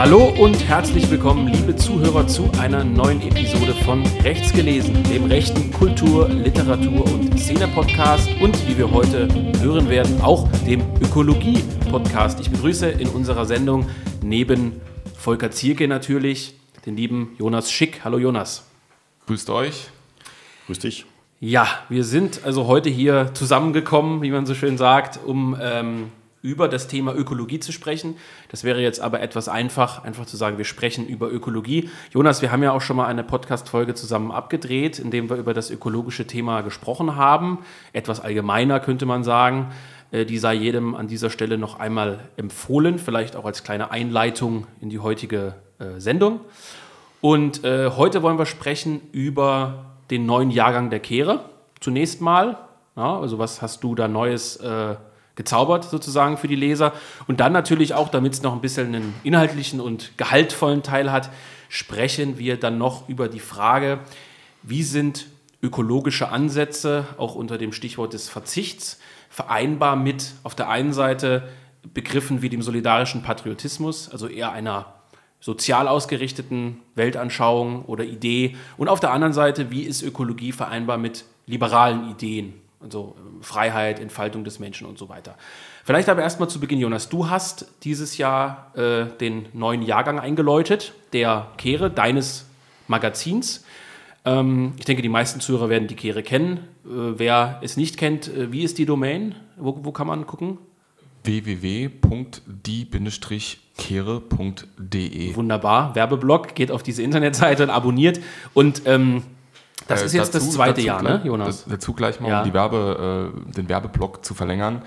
Hallo und herzlich willkommen, liebe Zuhörer, zu einer neuen Episode von Rechts gelesen, dem rechten Kultur-, Literatur- und Szene-Podcast und wie wir heute hören werden, auch dem Ökologie-Podcast. Ich begrüße in unserer Sendung neben Volker Zierke natürlich den lieben Jonas Schick. Hallo Jonas. Grüßt euch. Grüß dich. Ja, wir sind also heute hier zusammengekommen, wie man so schön sagt, um ähm, über das Thema Ökologie zu sprechen. Das wäre jetzt aber etwas einfach, einfach zu sagen, wir sprechen über Ökologie. Jonas, wir haben ja auch schon mal eine Podcast-Folge zusammen abgedreht, in dem wir über das ökologische Thema gesprochen haben. Etwas allgemeiner könnte man sagen. Äh, die sei jedem an dieser Stelle noch einmal empfohlen, vielleicht auch als kleine Einleitung in die heutige äh, Sendung. Und äh, heute wollen wir sprechen über den neuen Jahrgang der Kehre. Zunächst mal, also was hast du da Neues gezaubert sozusagen für die Leser. Und dann natürlich auch, damit es noch ein bisschen einen inhaltlichen und gehaltvollen Teil hat, sprechen wir dann noch über die Frage, wie sind ökologische Ansätze, auch unter dem Stichwort des Verzichts, vereinbar mit auf der einen Seite Begriffen wie dem solidarischen Patriotismus, also eher einer sozial ausgerichteten Weltanschauung oder Idee und auf der anderen Seite, wie ist Ökologie vereinbar mit liberalen Ideen, also ähm, Freiheit, Entfaltung des Menschen und so weiter. Vielleicht aber erstmal zu Beginn, Jonas, du hast dieses Jahr äh, den neuen Jahrgang eingeläutet, der Kehre, deines Magazins. Ähm, ich denke, die meisten Zuhörer werden die Kehre kennen. Äh, wer es nicht kennt, äh, wie ist die Domain? Wo, wo kann man gucken? www.die-kehre.de Wunderbar, Werbeblock, geht auf diese Internetseite und abonniert. Und ähm, das Äh, ist jetzt dazu- das zweite Jahr, gleich- ne, Jonas? das- Dazu gleich mal, Ja. um die Werbe, äh, den Werbeblock zu verlängern.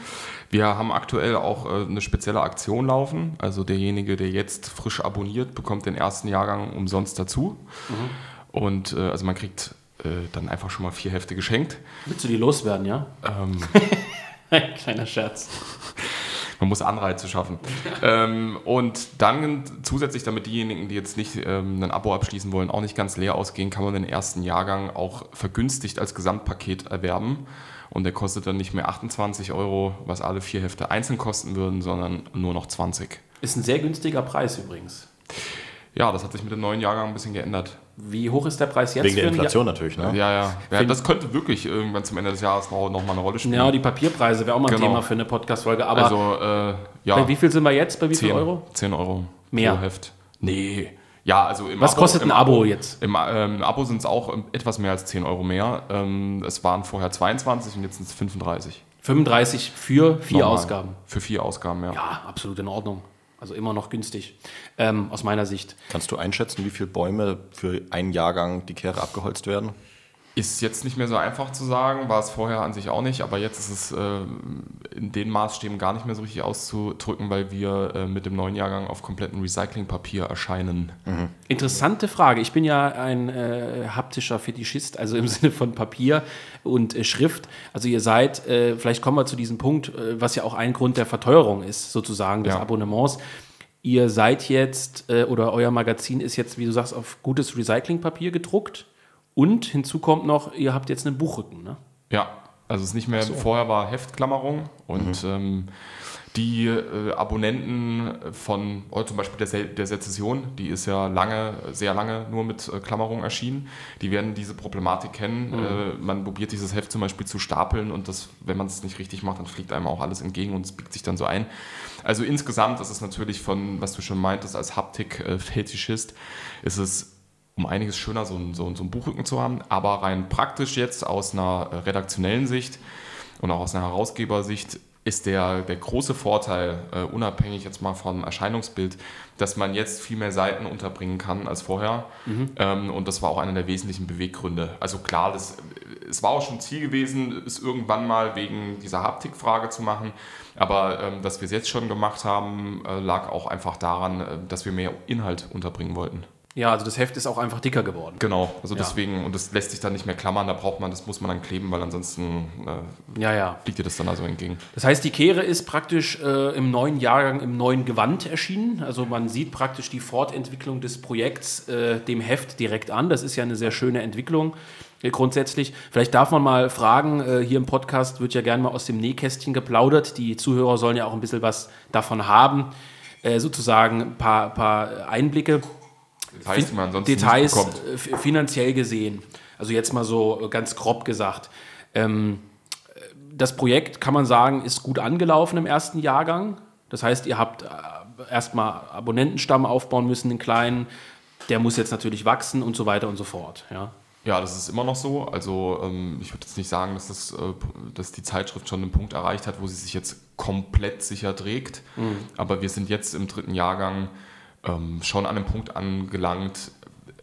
Wir haben aktuell auch äh, eine spezielle Aktion laufen. Also derjenige, der jetzt frisch abonniert, bekommt den ersten Jahrgang umsonst dazu. Mhm. Und äh, also man kriegt äh, dann einfach schon mal vier Hefte geschenkt. Willst du die loswerden, ja? Ähm, Kleiner Scherz. Man muss Anreize schaffen. ähm, und dann zusätzlich, damit diejenigen, die jetzt nicht ähm, ein Abo abschließen wollen, auch nicht ganz leer ausgehen, kann man den ersten Jahrgang auch vergünstigt als Gesamtpaket erwerben. Und der kostet dann nicht mehr 28 Euro, was alle vier Hefte einzeln kosten würden, sondern nur noch 20. Ist ein sehr günstiger Preis übrigens. Ja, das hat sich mit dem neuen Jahrgang ein bisschen geändert. Wie hoch ist der Preis jetzt? Wegen der Inflation natürlich, ne? Ja, ja. ja das könnte wirklich irgendwann zum Ende des Jahres noch, noch mal eine Rolle spielen. Ja, die Papierpreise wäre auch mal ein Genau. Thema für eine Podcast-Folge. Aber also, äh, ja. bei wie viel sind wir jetzt? Bei wie 10 viel Euro? 10 Euro Mehr. pro Heft. Nee. Ja, also im Was kostet im ein Abo jetzt? Im ähm, Abo sind es auch etwas mehr als 10 Euro mehr. Ähm, es waren vorher 22 und jetzt sind es 35. 35 für vier Normal. Ausgaben. Für vier Ausgaben, ja. Ja, absolut in Ordnung. Also immer noch günstig, ähm, aus meiner Sicht. Kannst du einschätzen, wie viele Bäume für einen Jahrgang die Kehre abgeholzt werden? Ist jetzt nicht mehr so einfach zu sagen, war es vorher an sich auch nicht, aber jetzt ist es äh, in den Maßstäben gar nicht mehr so richtig auszudrücken, weil wir äh, mit dem neuen Jahrgang auf komplettem Recyclingpapier erscheinen. Interessante Frage. Ich bin ja ein äh, haptischer Fetischist, also im Sinne von Papier und äh, Schrift. Also ihr seid, äh, vielleicht kommen wir zu diesem Punkt, äh, was ja auch ein Grund der Verteuerung ist, sozusagen des Ja. Abonnements. Ihr seid jetzt, äh, oder euer Magazin ist jetzt, wie du sagst, auf gutes Recyclingpapier gedruckt. Und hinzu kommt noch, ihr habt jetzt einen Buchrücken, ne? Ja, also es ist nicht mehr, vorher war Heftklammerung und ähm, die äh, Abonnenten von oh, zum Beispiel der, Se der Sezession, die ist ja lange, sehr lange nur mit äh, Klammerung erschienen, die werden diese Problematik kennen. Äh, man probiert dieses Heft zum Beispiel zu stapeln und das, wenn man es nicht richtig macht, dann fliegt einem auch alles entgegen und es biegt sich dann so ein. Also insgesamt ist es natürlich von, was du schon meintest, als Haptik-Fetischist, ist es um einiges schöner, so ein, so, ein- so ein Buchrücken zu haben. Aber rein praktisch jetzt aus einer redaktionellen Sicht und auch aus einer Herausgebersicht ist der, der große Vorteil, äh, unabhängig jetzt mal vom Erscheinungsbild, dass man jetzt viel mehr Seiten unterbringen kann als vorher. Ähm, und das war auch einer der wesentlichen Beweggründe. Also klar, das, es war auch schon Ziel gewesen, es irgendwann mal wegen dieser Haptikfrage zu machen. Aber ähm, dass wir es jetzt schon gemacht haben, äh, lag auch einfach daran, äh, dass wir mehr Inhalt unterbringen wollten. Ja, also das Heft ist auch einfach dicker geworden. Genau, also Ja. deswegen, und das lässt sich dann nicht mehr klammern, da braucht man, das muss man dann kleben, weil ansonsten äh, Ja, ja. fliegt dir das dann also entgegen. Das heißt, die Kehre ist praktisch äh, im neuen Jahrgang im neuen Gewand erschienen. Also man sieht praktisch die Fortentwicklung des Projekts äh, dem Heft direkt an. Das ist ja eine sehr schöne Entwicklung äh, grundsätzlich. Vielleicht darf man mal fragen, äh, hier im Podcast wird ja gerne mal aus dem Nähkästchen geplaudert. Die Zuhörer sollen ja auch ein bisschen was davon haben. äh, sozusagen ein paar, paar Einblicke. Details, die man sonst Details nicht bekommt. äh, finanziell gesehen. Also jetzt mal so ganz grob gesagt. Ähm, das Projekt, kann man sagen, ist gut angelaufen im ersten Jahrgang. Das heißt, ihr habt äh, erstmal Abonnentenstamm aufbauen müssen, den kleinen. Der muss jetzt natürlich wachsen und so weiter und so fort. Ja. Ja, das ist immer noch so. Also ähm, ich würde jetzt nicht sagen, dass, das, äh, dass die Zeitschrift schon einen Punkt erreicht hat, wo sie sich jetzt komplett sicher trägt. Aber wir sind jetzt im dritten Jahrgang ähm, schon an einem Punkt angelangt,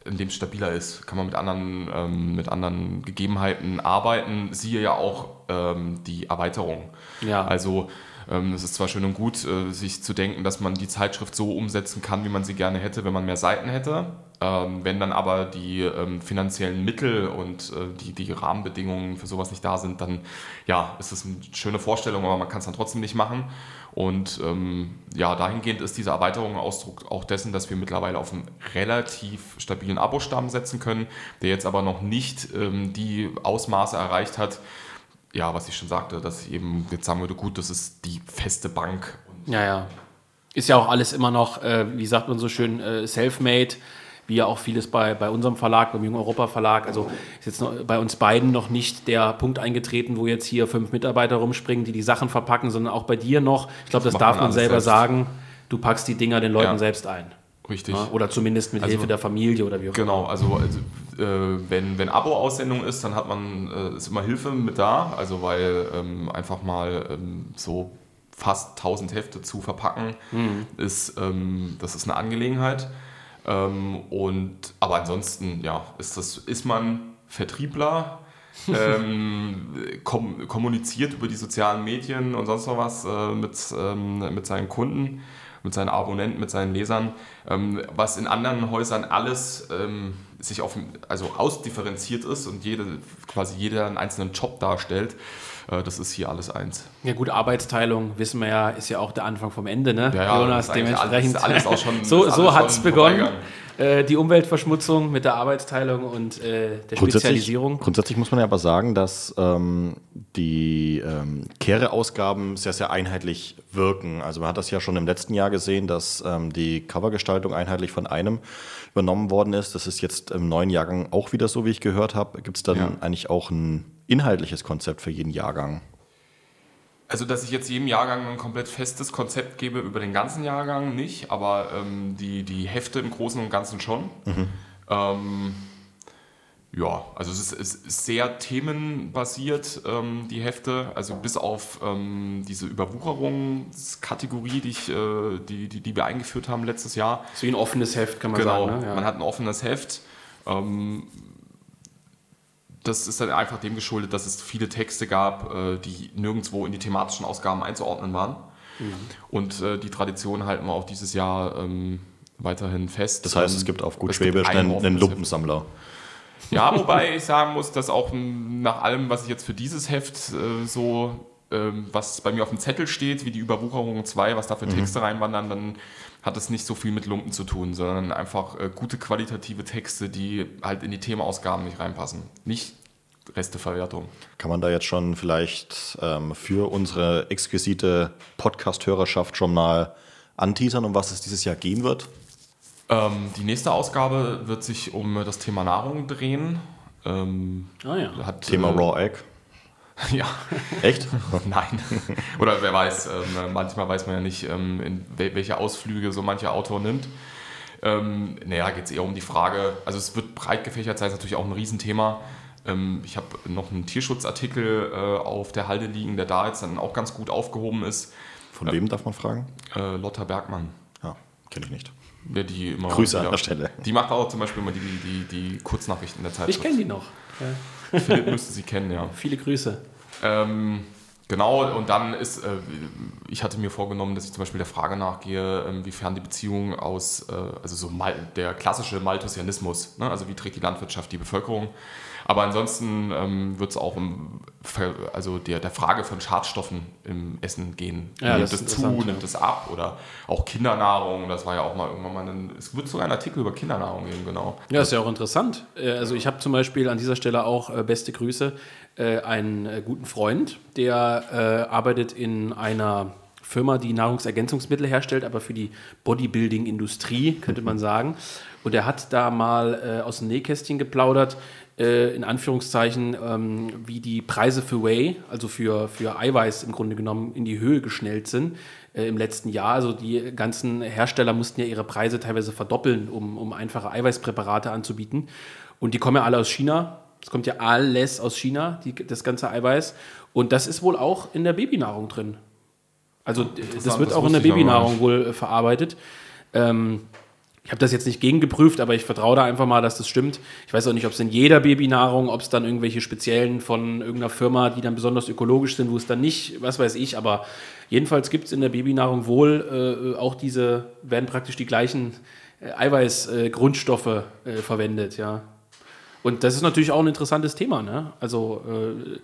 in dem es stabiler ist. Kann man mit anderen, ähm, mit anderen Gegebenheiten arbeiten. Siehe ja auch ähm, die Erweiterung. Ja. Also es ist zwar schön und gut, äh, sich zu denken, dass man die Zeitschrift so umsetzen kann, wie man sie gerne hätte, wenn man mehr Seiten hätte. Ähm, wenn dann aber die ähm, finanziellen Mittel und äh, die, die Rahmenbedingungen für sowas nicht da sind, dann ja, ist es eine schöne Vorstellung, aber man kann es dann trotzdem nicht machen. Und ähm, ja, dahingehend ist diese Erweiterung Ausdruck auch dessen, dass wir mittlerweile auf einen relativ stabilen Abo-Stamm setzen können, der jetzt aber noch nicht ähm, die Ausmaße erreicht hat, ja, was ich schon sagte, dass ich eben jetzt sagen würde, gut, das ist die feste Bank. Ja, ja. Ist ja auch alles immer noch, äh, wie sagt man so schön, äh, self-made, wie ja auch vieles bei, bei unserem Verlag, beim Jung Europa Verlag. Also ist jetzt noch, bei uns beiden noch nicht der Punkt eingetreten, wo jetzt hier fünf Mitarbeiter rumspringen, die die Sachen verpacken, sondern auch bei dir noch. Ich glaube, das macht darf man man selber selbst. sagen. Du packst die Dinger den Leuten Ja. selbst ein. Richtig. Ja? Oder zumindest mit Also- Hilfe der Familie oder wie auch Genau, also, also äh, wenn, wenn Abo-Aussendung ist, dann hat man, äh, ist immer Hilfe mit da, also weil ähm, einfach mal ähm, so fast 1000 Hefte zu verpacken, ist, ähm, das ist eine Angelegenheit. Ähm, und, aber ansonsten, ja, ist, das, ist man Vertriebler, ähm, kom kommuniziert über die sozialen Medien und sonst noch was äh, mit, ähm, mit seinen Kunden, mit seinen Abonnenten, mit seinen Lesern, ähm, was in anderen Häusern alles ähm, sich auf, also ausdifferenziert ist und jede, quasi jeder einen einzelnen Job darstellt. Äh, das ist hier alles eins. Ja gut, Arbeitsteilung, wissen wir ja, ist ja auch der Anfang vom Ende, ne? Ja, ja, Jonas, dementsprechend. alles- alles auch schon- so so hat es begonnen. Äh, die Umweltverschmutzung mit der Arbeitsteilung und äh, der Grundsätzlich, Spezialisierung. grundsätzlich muss man ja aber sagen, dass ähm, die ähm, Kehre-Ausgaben sehr, sehr einheitlich wirken. Also man hat das ja schon im letzten Jahr gesehen, dass ähm, die Covergestaltung einheitlich von einem übernommen worden ist. Das ist jetzt im neuen Jahrgang auch wieder so, wie ich gehört habe. Gibt es dann Ja. eigentlich auch ein inhaltliches Konzept für jeden Jahrgang? Also, dass ich jetzt jedem Jahrgang ein komplett festes Konzept gebe über den ganzen Jahrgang nicht, aber ähm, die, die Hefte im Großen und Ganzen schon. Ähm, ja, also es ist, es ist sehr themenbasiert, ähm, die Hefte. Also bis auf ähm, diese Überwucherungskategorie, die, ich, äh, die, die, die wir eingeführt haben letztes Jahr. ist wie ein offenes Heft, kann man Genau, sagen. Ne? Ja. man hat ein offenes Heft. Ähm, das ist dann einfach dem geschuldet, dass es viele Texte gab, äh, die nirgendwo in die thematischen Ausgaben einzuordnen waren. Mhm. Und äh, die Tradition halten wir auch dieses Jahr ähm, weiterhin fest. Das heißt, es gibt auf gut Schwäbisch ein einen, einen. Lumpensammler. Ja, wobei ich sagen muss, dass auch nach allem, was ich jetzt für dieses Heft äh, so, was bei mir auf dem Zettel steht, wie die Überwucherung 2, was da für Texte reinwandern, dann hat es nicht so viel mit Lumpen zu tun, sondern einfach äh, gute qualitative Texte, die halt in die Themaausgaben nicht reinpassen. Nicht Resteverwertung. Kann man da jetzt schon vielleicht ähm, für unsere exquisite Podcast-Hörerschaft schon mal anteasern, um was es dieses Jahr gehen wird? Ähm, die nächste Ausgabe wird sich um das Thema Nahrung drehen. Ähm, Ah, ja. hat, Thema äh, Raw Egg. Ja. Echt? Nein. Oder wer weiß, ähm, manchmal weiß man ja nicht, ähm, welche Ausflüge so mancher Autor nimmt. Ähm, naja, geht es eher um die Frage, also es wird breit gefächert sein, ist natürlich auch ein Riesenthema. Ähm, ich habe noch einen Tierschutzartikel äh, auf der Halde liegen, der da jetzt dann auch ganz gut aufgehoben ist. Von wem darf man fragen? Äh, Lotta Bergmann. Ja, kenne ich nicht. Ja, die immer Grüße an wieder- der Stelle. Die macht auch zum Beispiel immer die, die, die Kurznachrichten der Zeit. Ich kenne die noch. Ja. Philipp müsste sie kennen, ja. Viele Grüße. Ähm, genau, und dann ist, äh, ich hatte mir vorgenommen, dass ich zum Beispiel der Frage nachgehe, ähm, wiefern die Beziehung aus, äh, also so Mal, der klassische Malthusianismus, ne? also wie trägt die Landwirtschaft die Bevölkerung. Aber ansonsten ähm, wird es auch um also der, der Frage von Schadstoffen im Essen gehen. Ja, nimmt es zu, nimmt es ab oder auch Kindernahrung, das war ja auch mal irgendwann mal ein, es wird sogar ein Artikel über Kindernahrung geben, genau. Ja, ist ja auch interessant. Äh, Also ich habe zum Beispiel an dieser Stelle auch äh, beste Grüße einen äh, guten Freund, der äh, arbeitet in einer Firma, die Nahrungsergänzungsmittel herstellt, aber für die Bodybuilding-Industrie, könnte man sagen. Und er hat da mal äh, aus dem Nähkästchen geplaudert, äh, in Anführungszeichen, ähm, wie die Preise für Whey, also für, für Eiweiß im Grunde genommen, in die Höhe geschnellt sind äh, im letzten Jahr. Also die ganzen Hersteller mussten ja ihre Preise teilweise verdoppeln, um, um einfache Eiweißpräparate anzubieten. Und die kommen ja alle aus China. Es kommt ja alles aus China, die, das ganze Eiweiß. Und das ist wohl auch in der Babynahrung drin. Also das wird das auch in der Babynahrung wohl äh, verarbeitet. Ähm, ich habe das jetzt nicht gegengeprüft, aber ich vertraue da einfach mal, dass das stimmt. Ich weiß auch nicht, ob es in jeder Babynahrung, ob es dann irgendwelche speziellen von irgendeiner Firma, die dann besonders ökologisch sind, wo es dann nicht, was weiß ich, aber jedenfalls gibt es in der Babynahrung wohl äh, auch diese, werden praktisch die gleichen äh, Eiweißgrundstoffe äh, verwendet, ja. Und das ist natürlich auch ein interessantes Thema. Ne? Also, äh,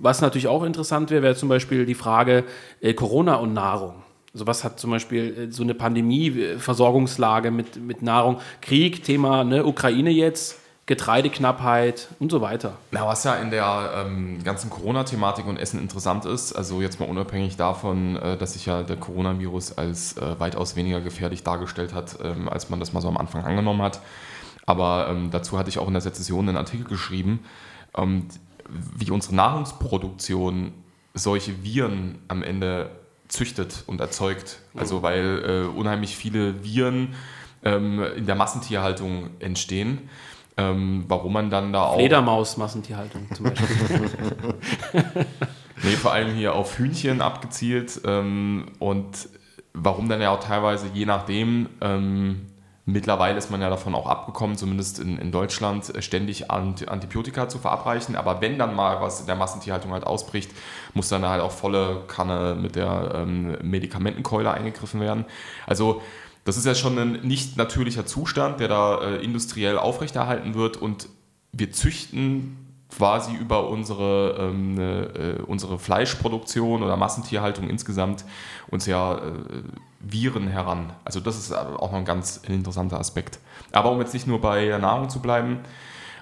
was natürlich auch interessant wäre, wäre zum Beispiel die Frage äh, Corona und Nahrung. Also was hat zum Beispiel äh, so eine Pandemie, äh, Versorgungslage mit, mit Nahrung, Krieg, Thema ne, Ukraine jetzt, Getreideknappheit und so weiter. Na, was ja in der ähm, ganzen Corona-Thematik und Essen interessant ist, also jetzt mal unabhängig davon, äh, dass sich ja der Coronavirus als äh, weitaus weniger gefährlich dargestellt hat, ähm, als man das mal so am Anfang angenommen hat. Aber ähm, dazu hatte ich auch in der Sezession einen Artikel geschrieben, ähm, wie unsere Nahrungsproduktion solche Viren am Ende züchtet und erzeugt. Also weil äh, unheimlich viele Viren ähm, in der Massentierhaltung entstehen. Ähm, warum man dann da auch. Fledermaus-Massentierhaltung zum Beispiel. nee, vor allem hier auf Hühnchen abgezielt. Ähm, und warum dann ja auch teilweise, je nachdem, ähm, Mittlerweile ist man ja davon auch abgekommen, zumindest in, in Deutschland, ständig Antibiotika zu verabreichen. Aber wenn dann mal was in der Massentierhaltung halt ausbricht, muss dann halt auch volle Kanne mit der ähm, Medikamentenkeule eingegriffen werden. Also das ist ja schon ein nicht natürlicher Zustand, der da äh, industriell aufrechterhalten wird und wir züchten quasi über unsere, ähm, äh, unsere Fleischproduktion oder Massentierhaltung insgesamt uns ja äh, Viren heran. Also das ist auch noch ein ganz interessanter Aspekt. Aber um jetzt nicht nur bei der Nahrung zu bleiben,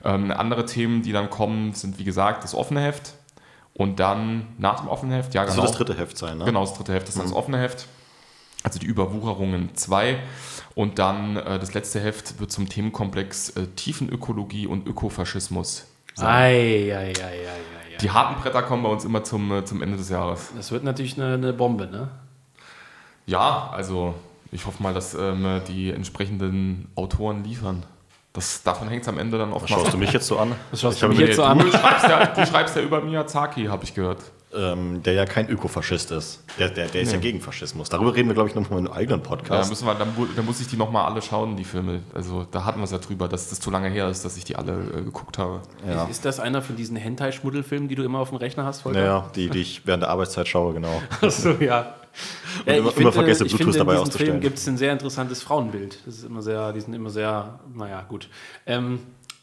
ähm, andere Themen, die dann kommen, sind wie gesagt das offene Heft und dann nach dem offenen Heft, ja genau. Das soll das dritte Heft sein, ne? Genau, das dritte Heft ist mhm. das offene Heft. Also die Überwucherungen 2. Und dann äh, das letzte Heft wird zum Themenkomplex äh, Tiefenökologie und Ökofaschismus Ei, ei, ei, ei, ei, Die harten Bretter kommen bei uns immer zum, äh, zum Ende des Jahres. Das wird natürlich eine, eine Bombe, ne? Ja, also ich hoffe mal, dass ähm, die entsprechenden Autoren liefern. Das, davon hängt es am Ende dann oft Schaust du mich jetzt so an? Was schaust ich du mich jetzt so an? Du schreibst, ja, du schreibst ja über Miyazaki, habe ich gehört ähm, der ja kein Ökofaschist ist. Der, der, der ist nee. ja gegen Faschismus. Darüber reden wir, glaube ich, nochmal in einem eigenen Podcast. Ja, müssen wir, dann, dann muss ich die nochmal alle schauen, die Filme. Also da hatten wir es ja drüber, dass das zu lange her ist, dass ich die alle äh, geguckt habe. Ja. Ist das einer von diesen Hentai-Schmuddelfilmen, die du immer auf dem Rechner hast, Volker? Ja, die, die ich während der Arbeitszeit schaue, genau. Achso, ja. Und ja, immer, finde, immer vergesse, Bluetooth finde, dabei auszustellen. In Film gibt es ein sehr interessantes Frauenbild. Das ist immer sehr, die sind immer sehr, naja, gut. Ähm,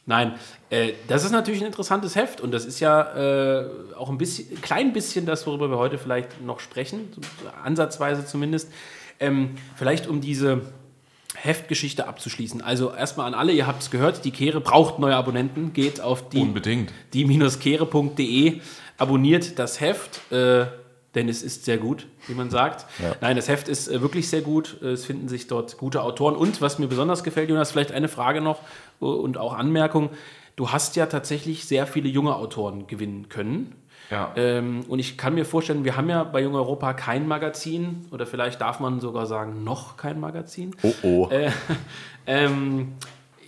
Nein, äh, das ist natürlich ein interessantes Heft und das ist ja äh, auch ein bisschen, ein klein bisschen das, worüber wir heute vielleicht noch sprechen, ansatzweise zumindest. Ähm, vielleicht um diese Heftgeschichte abzuschließen. Also erstmal an alle, ihr habt es gehört, die Kehre braucht neue Abonnenten, geht auf die, Unbedingt. die-kehre.de, abonniert das Heft. Äh, denn es ist sehr gut, wie man sagt. Ja. Nein, das Heft ist äh, wirklich sehr gut. Es finden sich dort gute Autoren. Und was mir besonders gefällt, Jonas, vielleicht eine Frage noch und auch Anmerkung. Du hast ja tatsächlich sehr viele junge Autoren gewinnen können. Ja. Ähm, und ich kann mir vorstellen, wir haben ja bei Jung Europa kein Magazin oder vielleicht darf man sogar sagen, noch kein Magazin. Oh oh. Äh, ähm,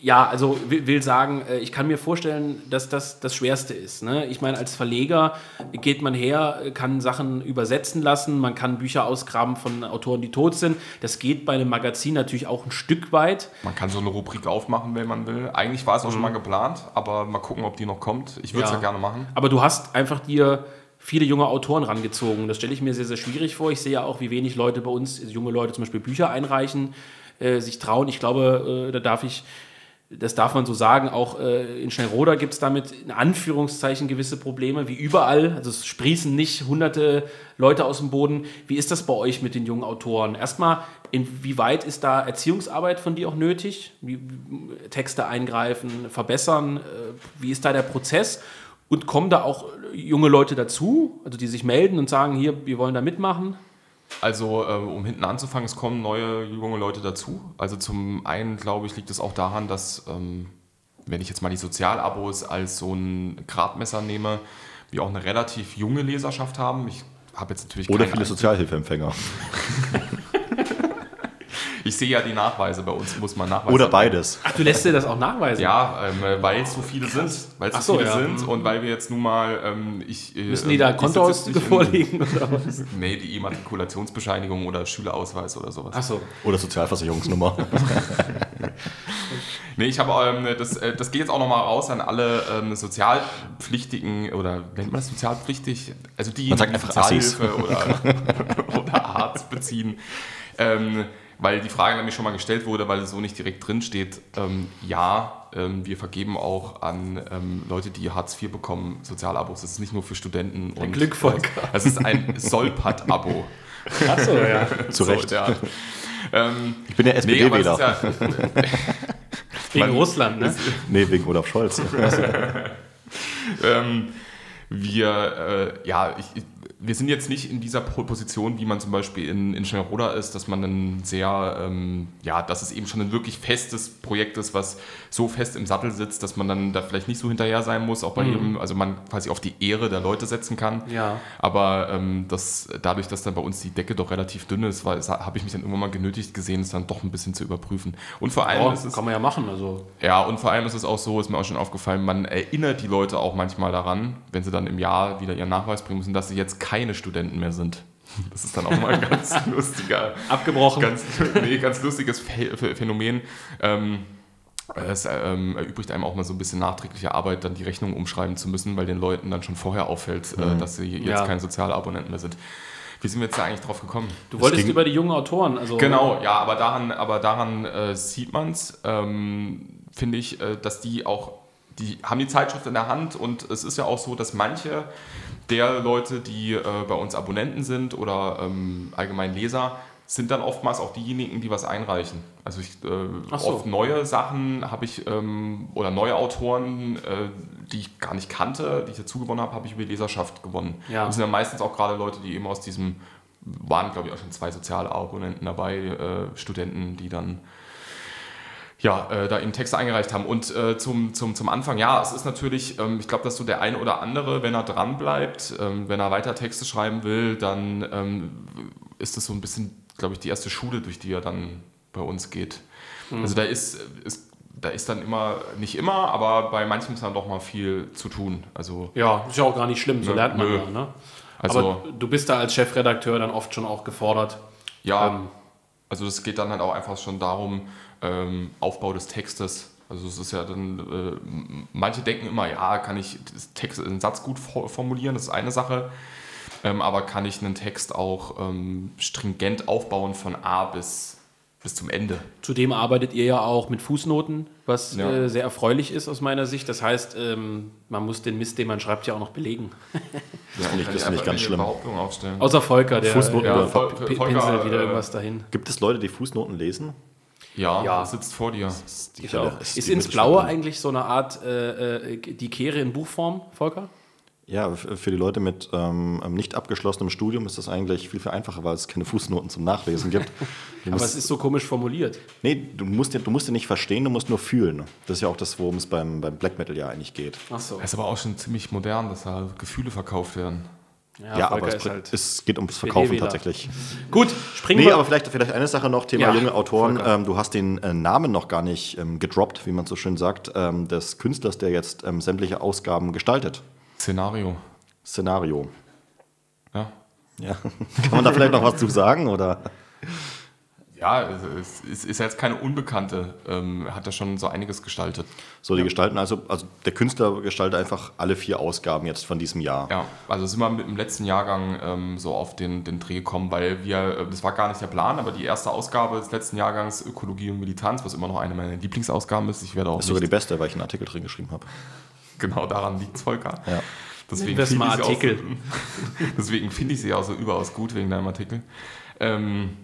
ja, also will sagen, äh, ich kann mir vorstellen, dass das das Schwerste ist. Ne? Ich meine, als Verleger geht man her, kann Sachen übersetzen lassen, man kann Bücher ausgraben von Autoren, die tot sind. Das geht bei einem Magazin natürlich auch ein Stück weit. Man kann so eine Rubrik aufmachen, wenn man will. Eigentlich war es auch mhm. schon mal geplant, aber mal gucken, ob die noch kommt. Ich würde es ja. ja gerne machen. Aber du hast einfach dir viele junge Autoren rangezogen. Das stelle ich mir sehr, sehr schwierig vor. Ich sehe ja auch, wie wenig Leute bei uns, junge Leute zum Beispiel Bücher einreichen, äh, sich trauen. Ich glaube, äh, da darf ich das darf man so sagen, auch äh, in Schnellroda gibt es damit in Anführungszeichen gewisse Probleme, wie überall. Also es sprießen nicht hunderte Leute aus dem Boden. Wie ist das bei euch mit den jungen Autoren? Erstmal, inwieweit ist da Erziehungsarbeit von dir auch nötig? Wie, Texte eingreifen, verbessern? Äh, wie ist da der Prozess? Und kommen da auch junge Leute dazu, also die sich melden und sagen, hier, wir wollen da mitmachen? Also äh, um hinten anzufangen, es kommen neue junge Leute dazu. Also zum einen, glaube ich, liegt es auch daran, dass, ähm, wenn ich jetzt mal die Sozialabos als so ein Gradmesser nehme, wir auch eine relativ junge Leserschaft haben. Ich habe jetzt natürlich Oder viele Sozialhilfeempfänger. Ich sehe ja die Nachweise, bei uns muss man nachweisen. Oder beides. Ach, du lässt dir das auch nachweisen? Ja, ähm, weil es so viele sind. Weil es so so, viele ja. sind und weil wir jetzt nun mal. Ähm, ich, äh, Müssen die da ähm, Kontoauszüge vorlegen oder was? Nee, die Immatrikulationsbescheinigung oder Schülerausweis oder sowas. Ach so. Oder Sozialversicherungsnummer. Nee, ich habe, ähm, das, äh, das geht jetzt auch nochmal raus an alle ähm, Sozialpflichtigen oder nennt man das sozialpflichtig? Also die, Man sagt die einfach Sozialhilfe oder, oder Arzt beziehen. Ähm, weil die Frage nämlich schon mal gestellt wurde, weil es so nicht direkt drin steht. Ähm, ja, ähm, wir vergeben auch an ähm, Leute, die Hartz IV bekommen, Sozialabos. Das ist nicht nur für Studenten. und Glück, Volker. Es ist ein Solpat-Abo. Ach so, ja. Zu Recht. So, ja. ähm, Ich bin ja nee, SPD-Wähler. ja, Wegen Man- Russland, ne? Nee, wegen Olaf Scholz. ähm, wir, äh, ja, ich, ich- wir sind jetzt nicht in dieser Po- Position, wie man zum Beispiel in, in Schnellroda ist, dass man ein sehr, ähm, ja, dass es eben schon ein wirklich festes Projekt ist, was so fest im Sattel sitzt, dass man dann da vielleicht nicht so hinterher sein muss, auch bei jedem, also man quasi auf die Ehre der Leute setzen kann. Ja. Aber ähm, das, dadurch, dass dann bei uns die Decke doch relativ dünn ist, habe ich mich dann irgendwann mal genötigt gesehen, es dann doch ein bisschen zu überprüfen. Und vor allem Oh, ist es kann man ja machen. Also. ja, und vor allem ist es auch so, ist mir auch schon aufgefallen, man erinnert die Leute auch manchmal daran, wenn sie dann im Jahr wieder ihren Nachweis bringen müssen, dass sie jetzt keine Studenten mehr sind. Das ist dann auch mal ein ganz lustiger, Abgebrochen. ganz, nee, ganz lustiges Ph- Ph- Phänomen. Ähm, es ähm, erübrigt einem auch mal so ein bisschen nachträgliche Arbeit, dann die Rechnung umschreiben zu müssen, weil den Leuten dann schon vorher auffällt, äh, dass sie jetzt Ja. kein Sozialabonnenten mehr sind. Wie sind wir jetzt da eigentlich drauf gekommen? Du wolltest ging- über die jungen Autoren, also. Genau, ja, aber daran, aber daran äh, sieht man es, ähm, finde ich, äh, dass die auch, die haben die Zeitschrift in der Hand und es ist ja auch so, dass manche der Leute, die äh, bei uns Abonnenten sind oder ähm, allgemein Leser, sind dann oftmals auch diejenigen, die was einreichen. Also ich, äh, so. oft neue Sachen habe ich ähm, oder neue Autoren, äh, die ich gar nicht kannte, die ich dazu gewonnen habe, habe ich über die Leserschaft gewonnen. Ja. Das sind ja meistens auch gerade Leute, die eben aus diesem waren, glaube ich, auch schon zwei Sozialabonnenten dabei, äh, Studenten, die dann ja, äh, da eben Texte eingereicht haben. Und äh, zum, zum, zum Anfang, ja, es ist natürlich, ähm, ich glaube, dass so der ein oder andere, wenn er dran bleibt, ähm, wenn er weiter Texte schreiben will, dann ähm, ist das so ein bisschen, glaube ich, die erste Schule, durch die er dann bei uns geht. Also da ist, ist, da ist dann immer, nicht immer, aber bei manchen ist dann doch mal viel zu tun. Also, Ja, ist ja auch gar nicht schlimm, so Nö, lernt man nö. ja. Ne? also Aber du bist da als Chefredakteur dann oft schon auch gefordert. ja, Ähm, Also es geht dann halt auch einfach schon darum, ähm, Aufbau des Textes. Also es ist ja dann, äh, manche denken immer, ja, kann ich das Text, einen Satz gut for- formulieren, das ist eine Sache. Ähm, aber kann ich einen Text auch ähm, stringent aufbauen von A bis, bis zum Ende? Zudem arbeitet ihr ja auch mit Fußnoten, was Ja. äh, sehr erfreulich ist aus meiner Sicht. Das heißt, ähm, man muss den Mist, den man schreibt, ja auch noch belegen. Ja, finde ich- das finde ich ganz schlimm. Behauptung aufstellen. Außer Volker, der Fußnoten ja, Volker, pinselt wieder äh, irgendwas dahin. Gibt es Leute, die Fußnoten lesen? Ja, Ja. das sitzt vor dir. Die Ich auch. ist Ist die ins Blaue eigentlich so eine Art äh, äh, die Kehre in Buchform, Volker? Ja, für die Leute mit ähm, nicht abgeschlossenem Studium ist das eigentlich viel, viel einfacher, weil es keine Fußnoten zum Nachlesen gibt. Aber musst, es ist so komisch formuliert. nee, du musst, ja, du musst ja nicht verstehen, du musst nur fühlen. Das ist ja auch das, worum es beim, beim Black Metal ja eigentlich geht. Ach so. Das ist aber auch schon ziemlich modern, dass da Gefühle verkauft werden. Ja, aber es, ist halt. es geht ums Verkaufen tatsächlich. Gut, springen Nee, wir. aber vielleicht, vielleicht eine Sache noch, Thema Ja, junge Autoren. Ähm, du hast den äh, Namen noch gar nicht ähm, gedroppt, wie man so schön sagt, ähm, des Künstlers, der jetzt ähm, sämtliche Ausgaben gestaltet. Szenario. Szenario. Ja. Ja. Kann man da vielleicht noch was zu sagen? Oder? Ja, es ist, ist jetzt keine Unbekannte. Ähm, er hat da schon so einiges gestaltet. So, die gestalten also, also der Künstler gestaltet einfach alle vier Ausgaben jetzt von diesem Jahr. Ja, also sind wir mit dem letzten Jahrgang ähm, so auf den, den Dreh gekommen, weil wir, äh, das war gar nicht der Plan, aber die erste Ausgabe des letzten Jahrgangs Ökologie und Militanz, was immer noch eine meiner Lieblingsausgaben ist, ich werde auch Das ist sogar die beste, weil ich einen Artikel drin geschrieben habe. genau daran liegt es, Volker. Ja. Deswegen das finde mal ich sie Artikel. Auch so, deswegen finde ich sie auch so überaus gut wegen deinem Artikel. Ähm,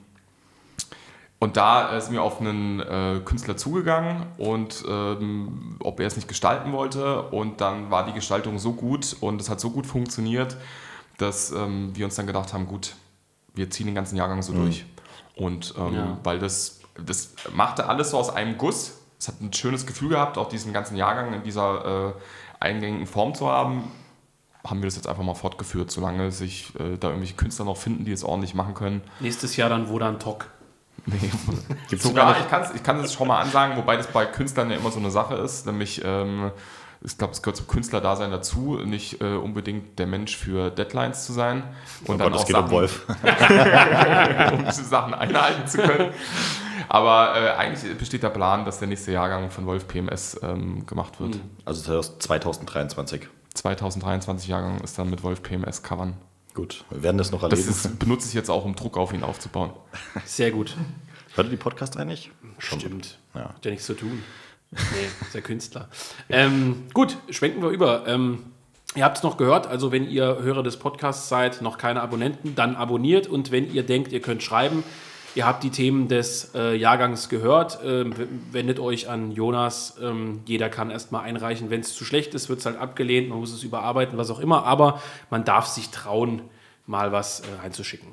und da äh, sind wir auf einen äh, Künstler zugegangen und ähm, ob er es nicht gestalten wollte. Und dann war die Gestaltung so gut und es hat so gut funktioniert, dass ähm, wir uns dann gedacht haben, gut, wir ziehen den ganzen Jahrgang so mhm. durch. Und ähm, ja. weil das, das machte alles so aus einem Guss. Es hat ein schönes Gefühl gehabt, auch diesen ganzen Jahrgang in dieser äh, eingängigen Form zu haben. Haben wir das jetzt einfach mal fortgeführt, solange sich äh, da irgendwelche Künstler noch finden, die es ordentlich machen können. Nächstes Jahr dann wo dann Talk. Nee. Gibt's sogar, ich kann es ich kann schon mal ansagen, wobei das bei Künstlern ja immer so eine Sache ist, nämlich ähm, ich glaube, es gehört zum Künstlerdasein dazu, nicht äh, unbedingt der Mensch für Deadlines zu sein. Und oh dann Gott, auch geht Sachen, um Wolf. um diese Sachen einhalten zu können. Aber äh, eigentlich besteht der Plan, dass der nächste Jahrgang von Wolf PMS ähm, gemacht wird. Also 2023. 2023 Jahrgang ist dann mit Wolf PMS covern. Gut, wir werden das noch erleben. Das ist, benutze ich jetzt auch, um Druck auf ihn aufzubauen. Sehr gut. Hört ihr die Podcast eigentlich? Stimmt. Ja. Hat ja nichts zu tun. Nee, ist der Künstler. Ähm, gut, schwenken wir über. Ähm, ihr habt es noch gehört, also wenn ihr Hörer des Podcasts seid, noch keine Abonnenten, dann abonniert und wenn ihr denkt, ihr könnt schreiben, ihr habt die Themen des äh, Jahrgangs gehört, äh, wendet euch an Jonas. Ähm, jeder kann erstmal einreichen. Wenn es zu schlecht ist, wird es halt abgelehnt, man muss es überarbeiten, was auch immer, aber man darf sich trauen, mal was äh, reinzuschicken.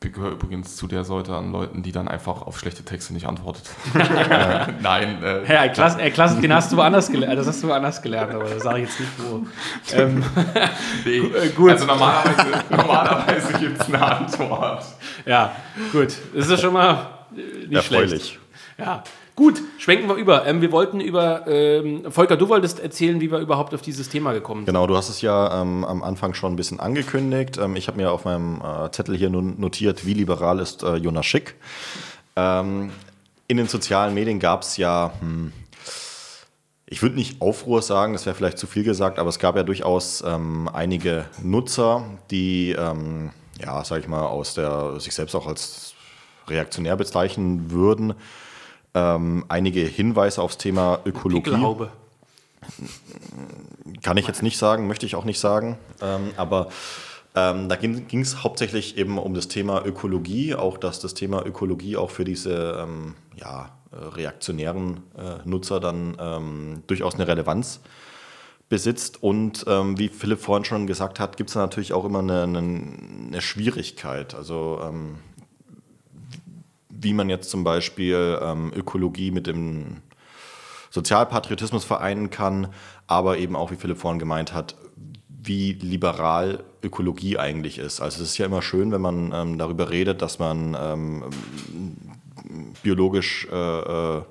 Ich gehöre übrigens zu der Sorte an Leuten, die dann einfach auf schlechte Texte nicht antwortet. äh, nein. Äh, ja, Klasse, äh, Klasse, den hast du woanders gelernt. Das hast du woanders gelernt, aber das sage ich jetzt nicht wo. Ähm, nee, äh, gut. Also normalerweise, normalerweise gibt es eine Antwort. Ja, gut. Das ist ja schon mal äh, nicht Erfreulich. schlecht. Ja, Gut, schwenken wir über. Ähm, wir wollten über, ähm, Volker, du wolltest erzählen, wie wir überhaupt auf dieses Thema gekommen sind. Genau, du hast es ja ähm, am Anfang schon ein bisschen angekündigt. Ähm, ich habe mir auf meinem äh, Zettel hier notiert, wie liberal ist äh, Jonas Schick. Ähm, in den sozialen Medien gab es ja, hm, ich würde nicht Aufruhr sagen, das wäre vielleicht zu viel gesagt, aber es gab ja durchaus ähm, einige Nutzer, die, ja, sag ich mal, aus der, sich selbst auch als reaktionär bezeichnen würden ähm, einige Hinweise aufs Thema Ökologie. Pickelhaube. Kann ich jetzt nicht sagen, möchte ich auch nicht sagen. Ähm, aber ähm, da ging es hauptsächlich eben um das Thema Ökologie, auch dass das Thema Ökologie auch für diese ähm, ja, reaktionären äh, Nutzer dann ähm, durchaus eine Relevanz besitzt. Und ähm, wie Philipp vorhin schon gesagt hat, gibt es natürlich auch immer eine, eine, eine Schwierigkeit. Also ähm, wie man jetzt zum Beispiel ähm, Ökologie mit dem Sozialpatriotismus vereinen kann, aber eben auch, wie Philipp vorhin gemeint hat, wie liberal Ökologie eigentlich ist. Also es ist ja immer schön, wenn man ähm, darüber redet, dass man ähm, biologisch äh, äh,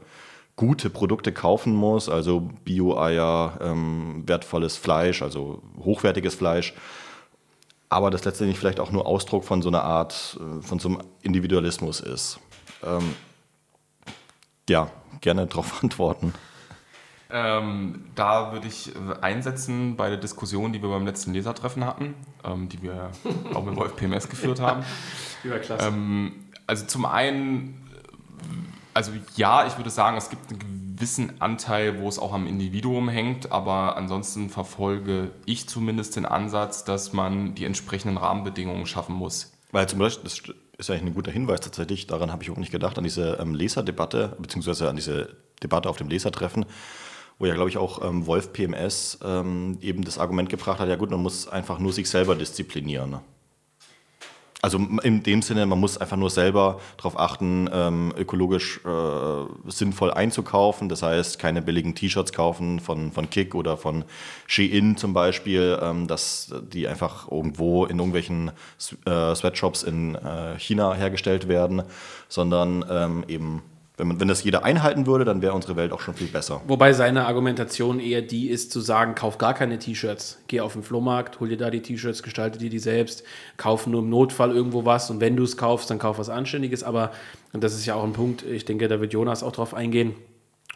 gute Produkte kaufen muss, also Bio-Eier, ähm, wertvolles Fleisch, also hochwertiges Fleisch aber das letztendlich vielleicht auch nur Ausdruck von so einer Art, äh, von so einem Individualismus ist. Ähm, ja, gerne darauf antworten. Ähm, da würde ich äh, einsetzen bei der Diskussion, die wir beim letzten Lesertreffen hatten, ähm, die wir auch mit Wolf PMS geführt haben. Überklasse. Ähm, also zum einen, also ja, ich würde sagen, es gibt einen gewissen Anteil, wo es auch am Individuum hängt, aber ansonsten verfolge ich zumindest den Ansatz, dass man die entsprechenden Rahmenbedingungen schaffen muss. Weil zum Beispiel, das ist eigentlich ein guter Hinweis tatsächlich, daran habe ich auch nicht gedacht, an diese ähm, Leserdebatte, beziehungsweise an diese Debatte auf dem Lesertreffen, wo ja, glaube ich, auch ähm, Wolf PMS ähm, eben das Argument gebracht hat, ja gut, man muss einfach nur sich selber disziplinieren. Also in dem Sinne, man muss einfach nur selber darauf achten, ähm, ökologisch äh, sinnvoll einzukaufen. Das heißt, keine billigen T-Shirts kaufen von, von Kick oder von Shein zum Beispiel, ähm, dass die einfach irgendwo in irgendwelchen äh, Sweatshops in äh, China hergestellt werden, sondern ähm, eben wenn, man, wenn das jeder einhalten würde, dann wäre unsere Welt auch schon viel besser. Wobei seine Argumentation eher die ist, zu sagen, kauf gar keine T-Shirts. Geh auf den Flohmarkt, hol dir da die T-Shirts, gestalte dir die selbst, kauf nur im Notfall irgendwo was und wenn du es kaufst, dann kauf was Anständiges. Aber, und das ist ja auch ein Punkt, ich denke, da wird Jonas auch drauf eingehen,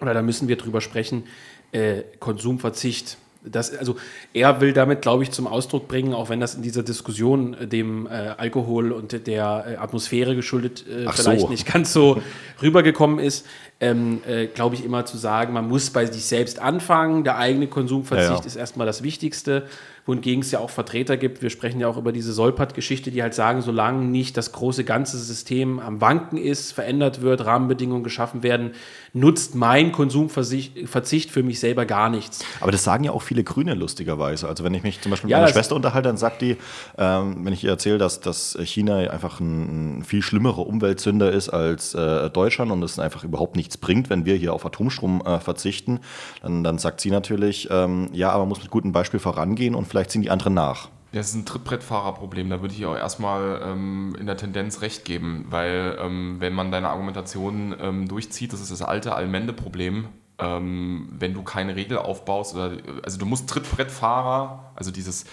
oder da müssen wir drüber sprechen, äh, Konsumverzicht das, also er will damit, glaube ich, zum Ausdruck bringen, auch wenn das in dieser Diskussion äh, dem äh, Alkohol und der äh, Atmosphäre geschuldet äh, vielleicht so. nicht ganz so rübergekommen ist. ähm, äh, glaube ich, immer zu sagen, man muss bei sich selbst anfangen. Der eigene Konsumverzicht ja, ja. ist erstmal das Wichtigste wohingegen es ja auch Vertreter gibt, wir sprechen ja auch über diese Solpat-Geschichte, die halt sagen, solange nicht das große ganze System am Wanken ist, verändert wird, Rahmenbedingungen geschaffen werden, nutzt mein Konsumverzicht für mich selber gar nichts. Aber das sagen ja auch viele Grüne lustigerweise. Also wenn ich mich zum Beispiel mit ja, meiner Schwester unterhalte, dann sagt die, ähm, wenn ich ihr erzähle, dass, dass China einfach ein, ein viel schlimmerer Umweltsünder ist als äh, Deutschland und es einfach überhaupt nichts bringt, wenn wir hier auf Atomstrom äh, verzichten, dann, dann sagt sie natürlich, ähm, ja, aber man muss mit gutem Beispiel vorangehen und vielleicht ziehen die anderen nach. Das ist ein Trittbrettfahrerproblem. Da würde ich auch erstmal ähm, in der Tendenz recht geben, weil ähm, wenn man deine Argumentation ähm, durchzieht, das ist das alte Allmende-Problem, ähm, wenn du keine Regel aufbaust, oder, also du musst Trittbrettfahrer, also dieses,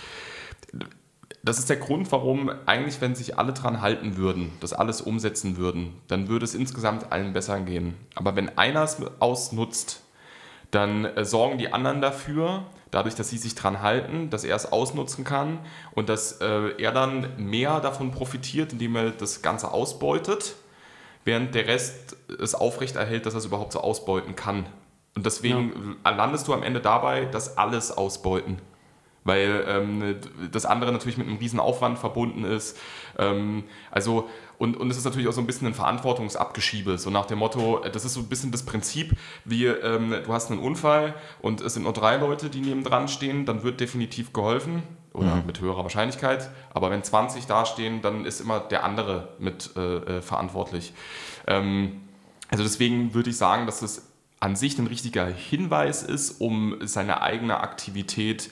das ist der Grund, warum eigentlich, wenn sich alle dran halten würden, das alles umsetzen würden, dann würde es insgesamt allen besser gehen. Aber wenn einer es ausnutzt, dann äh, sorgen die anderen dafür, dadurch, dass sie sich dran halten, dass er es ausnutzen kann und dass äh, er dann mehr davon profitiert, indem er das Ganze ausbeutet, während der Rest es aufrechterhält, dass er es überhaupt so ausbeuten kann. Und deswegen ja. landest du am Ende dabei, dass alles ausbeuten. Weil ähm, das andere natürlich mit einem riesen Aufwand verbunden ist. Ähm, also und, und es ist natürlich auch so ein bisschen ein Verantwortungsabgeschiebe, so nach dem Motto, äh, das ist so ein bisschen das Prinzip, wie ähm, du hast einen Unfall und es sind nur drei Leute, die neben dran stehen, dann wird definitiv geholfen oder mhm. mit höherer Wahrscheinlichkeit. Aber wenn 20 dastehen, dann ist immer der andere mit äh, äh, verantwortlich. Ähm, also deswegen würde ich sagen, dass es an sich ein richtiger Hinweis ist, um seine eigene Aktivität zu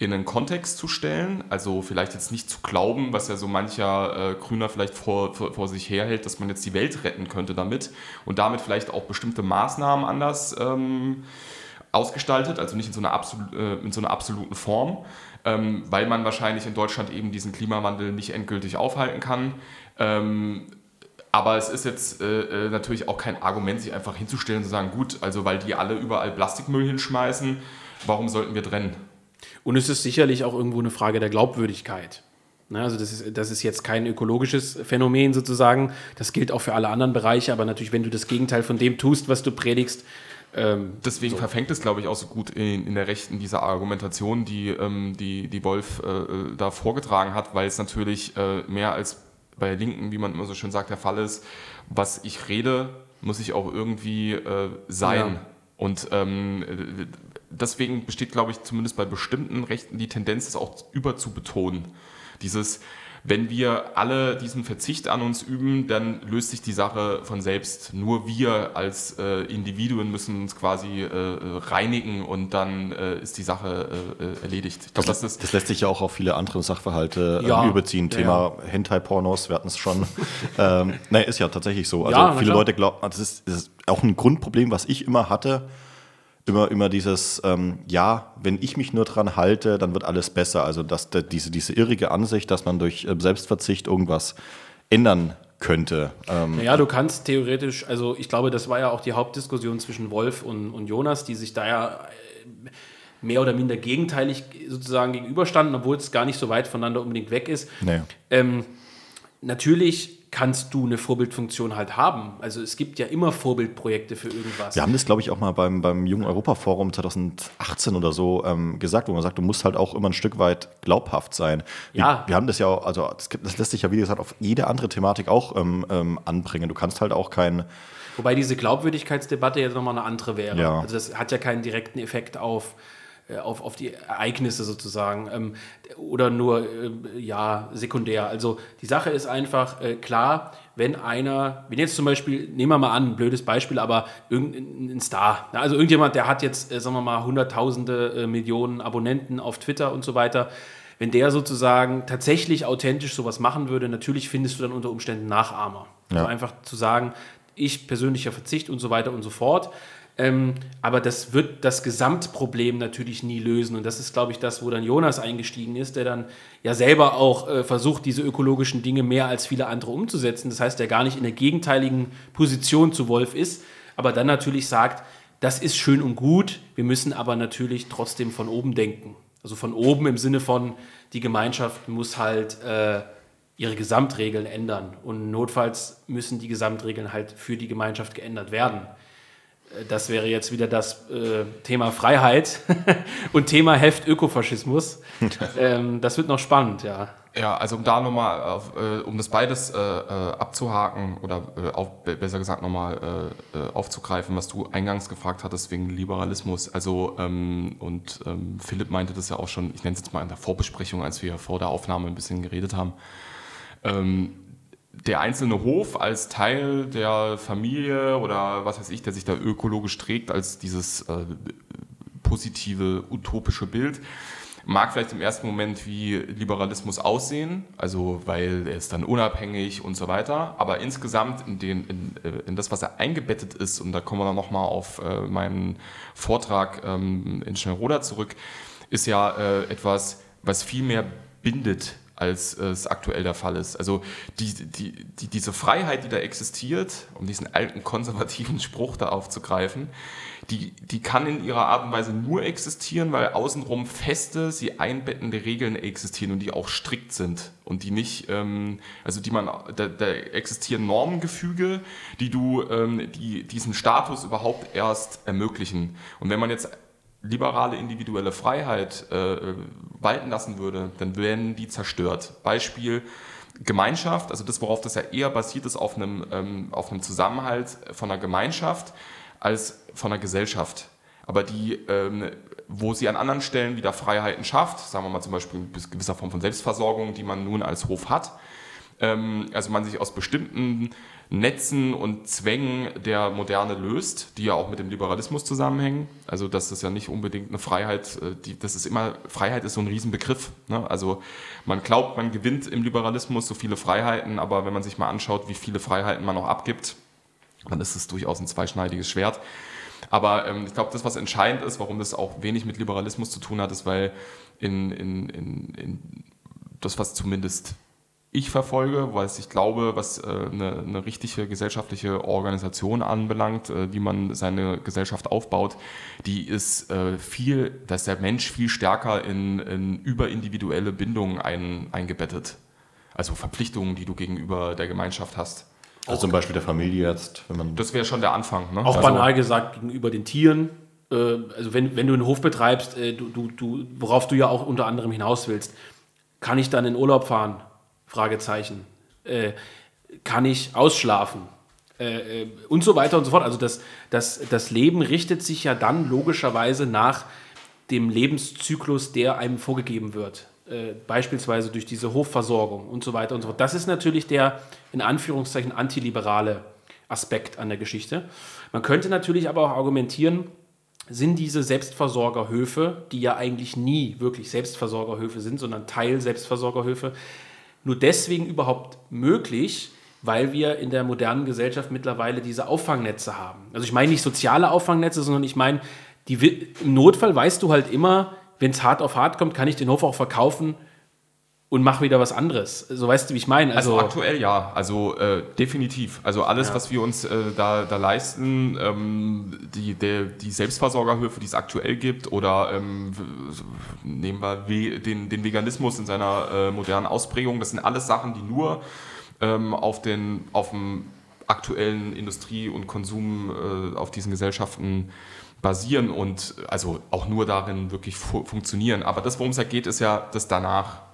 in einen Kontext zu stellen, also vielleicht jetzt nicht zu glauben, was ja so mancher äh, Grüner vielleicht vor, vor, vor, sich herhält, dass man jetzt die Welt retten könnte damit und damit vielleicht auch bestimmte Maßnahmen anders ähm, ausgestaltet, also nicht in so einer, absol äh, in so einer absoluten Form, ähm, weil man wahrscheinlich in Deutschland eben diesen Klimawandel nicht endgültig aufhalten kann. Ähm, aber es ist jetzt äh, äh natürlich auch kein Argument, sich einfach hinzustellen und zu sagen, gut, also weil die alle überall Plastikmüll hinschmeißen, warum sollten wir trennen? Und es ist sicherlich auch irgendwo eine Frage der Glaubwürdigkeit. Ne, also das ist, das ist jetzt kein ökologisches Phänomen sozusagen. Das gilt auch für alle anderen Bereiche. Aber natürlich, wenn du das Gegenteil von dem tust, was du predigst, ähm, Deswegen so. verfängt es, glaube ich, auch so gut in, in der Rechten diese Argumentation, die, ähm, die, die Wolf äh, da vorgetragen hat, weil es natürlich äh, mehr als bei Linken, wie man immer so schön sagt, der Fall ist, was ich rede, muss ich auch irgendwie äh, sein. Ja. Und ähm, deswegen besteht, glaube ich, zumindest bei bestimmten Rechten die Tendenz, es auch über zu betonen. Dieses, wenn wir alle diesen Verzicht an uns üben, dann löst sich die Sache von selbst. Nur wir als äh, Individuen müssen uns quasi äh, reinigen und dann äh, ist die Sache äh, äh, erledigt. Glaub, das, das, das, lässt sich ja auch auf viele andere Sachverhalte ja. überziehen. Thema ja. Hentai-Pornos, wir hatten es schon. ähm, nein, ist ja tatsächlich so. Also ja, viele Leute glauben, das ist, das ist auch ein Grundproblem, was ich immer hatte immer, immer dieses, ähm, ja, wenn ich mich nur dran halte, dann wird alles besser. Also dass der, diese, diese irrige Ansicht, dass man durch äh, Selbstverzicht irgendwas ändern könnte. Ähm naja, du kannst theoretisch, also ich glaube, das war ja auch die Hauptdiskussion zwischen Wolf und, und Jonas, die sich da ja äh, mehr oder minder gegenteilig sozusagen gegenüberstanden, obwohl es gar nicht so weit voneinander unbedingt weg ist. Nee. Ähm, natürlich kannst du eine Vorbildfunktion halt haben. Also es gibt ja immer Vorbildprojekte für irgendwas. Wir haben das, glaube ich, auch mal beim, beim Jungen Europa-Forum 2018 oder so ähm, gesagt, wo man sagt, du musst halt auch immer ein Stück weit glaubhaft sein. Wir, ja. wir haben das ja auch, also das, das, lässt sich ja, wie gesagt, auf jede andere Thematik auch ähm, ähm, anbringen. Du kannst halt auch kein Wobei diese Glaubwürdigkeitsdebatte jetzt nochmal eine andere wäre. Ja. Also das hat ja keinen direkten Effekt auf auf, auf die Ereignisse sozusagen ähm, oder nur äh, ja sekundär. Also die Sache ist einfach äh, klar, wenn einer, wenn jetzt zum Beispiel, nehmen wir mal an, ein blödes Beispiel, aber irgendein Star, also irgendjemand, der hat jetzt, äh, sagen wir mal, hunderttausende äh, Millionen Abonnenten auf Twitter und so weiter, wenn der sozusagen tatsächlich authentisch sowas machen würde, natürlich findest du dann unter Umständen Nachahmer. Ja. Also einfach zu sagen, ich persönlicher Verzicht und so weiter und so fort. Ähm, aber das wird das Gesamtproblem natürlich nie lösen. Und das ist, glaube ich, das, wo dann Jonas eingestiegen ist, der dann ja selber auch äh, versucht, diese ökologischen Dinge mehr als viele andere umzusetzen. Das heißt, der gar nicht in der gegenteiligen Position zu Wolf ist, aber dann natürlich sagt, das ist schön und gut, wir müssen aber natürlich trotzdem von oben denken. Also von oben im Sinne von, die Gemeinschaft muss halt äh, ihre Gesamtregeln ändern. Und notfalls müssen die Gesamtregeln halt für die Gemeinschaft geändert werden. Das wäre jetzt wieder das äh, Thema Freiheit und Thema Heft Ökofaschismus. ähm, das wird noch spannend, ja. Ja, also um da nochmal, äh, um das beides äh, äh, abzuhaken oder äh, auf, besser gesagt nochmal äh, aufzugreifen, was du eingangs gefragt hattest wegen Liberalismus. Also, ähm, und ähm, Philipp meinte das ja auch schon, ich nenne es jetzt mal in der Vorbesprechung, als wir vor der Aufnahme ein bisschen geredet haben. Ähm, der einzelne Hof als Teil der Familie oder was weiß ich, der sich da ökologisch trägt, als dieses äh, positive, utopische Bild, mag vielleicht im ersten Moment wie Liberalismus aussehen, also weil er ist dann unabhängig und so weiter, aber insgesamt in, den, in, äh, in das, was er eingebettet ist, und da kommen wir dann nochmal auf äh, meinen Vortrag ähm, in Schnellroda zurück, ist ja äh, etwas, was viel mehr bindet als es aktuell der Fall ist. Also die, die, die, diese Freiheit, die da existiert, um diesen alten konservativen Spruch da aufzugreifen, die, die kann in ihrer Art und Weise nur existieren, weil außenrum feste, sie einbettende Regeln existieren und die auch strikt sind und die nicht, ähm, also die man, da, da, existieren Normengefüge, die du, ähm, die diesen Status überhaupt erst ermöglichen. Und wenn man jetzt liberale individuelle Freiheit äh, walten lassen würde, dann werden die zerstört. Beispiel Gemeinschaft, also das, worauf das ja eher basiert ist, auf einem, ähm, auf einem Zusammenhalt von einer Gemeinschaft als von einer Gesellschaft. Aber die, ähm, wo sie an anderen Stellen wieder Freiheiten schafft, sagen wir mal zum Beispiel eine gewisser Form von Selbstversorgung, die man nun als Hof hat, also man sich aus bestimmten Netzen und Zwängen der Moderne löst, die ja auch mit dem Liberalismus zusammenhängen. Also das ist ja nicht unbedingt eine Freiheit, äh, die, das ist immer, Freiheit ist so ein Riesenbegriff. Ne? Also man glaubt, man gewinnt im Liberalismus so viele Freiheiten, aber wenn man sich mal anschaut, wie viele Freiheiten man noch abgibt, dann ist es durchaus ein zweischneidiges Schwert. Aber ähm, ich glaube, das, was entscheidend ist, warum das auch wenig mit Liberalismus zu tun hat, ist, weil in, in, in, in das, was zumindest ich verfolge, weil ich glaube, was äh, eine, eine, richtige gesellschaftliche Organisation anbelangt, äh, wie man seine Gesellschaft aufbaut, die ist äh, viel, da ist der Mensch viel stärker in, in überindividuelle Bindungen ein, eingebettet. Also Verpflichtungen, die du gegenüber der Gemeinschaft hast. Also zum Beispiel der Familie jetzt, wenn man. Das wäre schon der Anfang. Ne? Auch also, banal gesagt gegenüber den Tieren. Also wenn, wenn du einen Hof betreibst, du, du, du, worauf du ja auch unter anderem hinaus willst, kann ich dann in Urlaub fahren? Fragezeichen. Äh, kann ich ausschlafen? Äh, äh, und so weiter und so fort. Also das, das, das Leben richtet sich ja dann logischerweise nach dem Lebenszyklus, der einem vorgegeben wird. Äh, beispielsweise durch diese Hofversorgung und so weiter und so fort. Das ist natürlich der in Anführungszeichen antiliberale Aspekt an der Geschichte. Man könnte natürlich aber auch argumentieren, sind diese Selbstversorgerhöfe, die ja eigentlich nie wirklich Selbstversorgerhöfe sind, sondern Teil Selbstversorgerhöfe, nur deswegen überhaupt möglich, weil wir in der modernen Gesellschaft mittlerweile diese Auffangnetze haben. Also ich meine nicht soziale Auffangnetze, sondern ich meine, die, im Notfall weißt du halt immer, wenn es hart auf hart kommt, kann ich den Hof auch verkaufen und mache wieder was anderes. So weißt du, wie ich meine. Also, also aktuell ja, also äh, definitiv. Also alles, ja. was wir uns äh, da, da leisten, ähm, die, der, die Selbstversorgerhöfe, die es aktuell gibt, oder ähm, nehmen wir den, den Veganismus in seiner äh, modernen Ausprägung, das sind alles Sachen, die nur ähm, auf, den, auf dem aktuellen Industrie- und Konsum äh, auf diesen Gesellschaften basieren und also auch nur darin wirklich fu funktionieren. Aber das, worum es ja geht, ist ja das danach.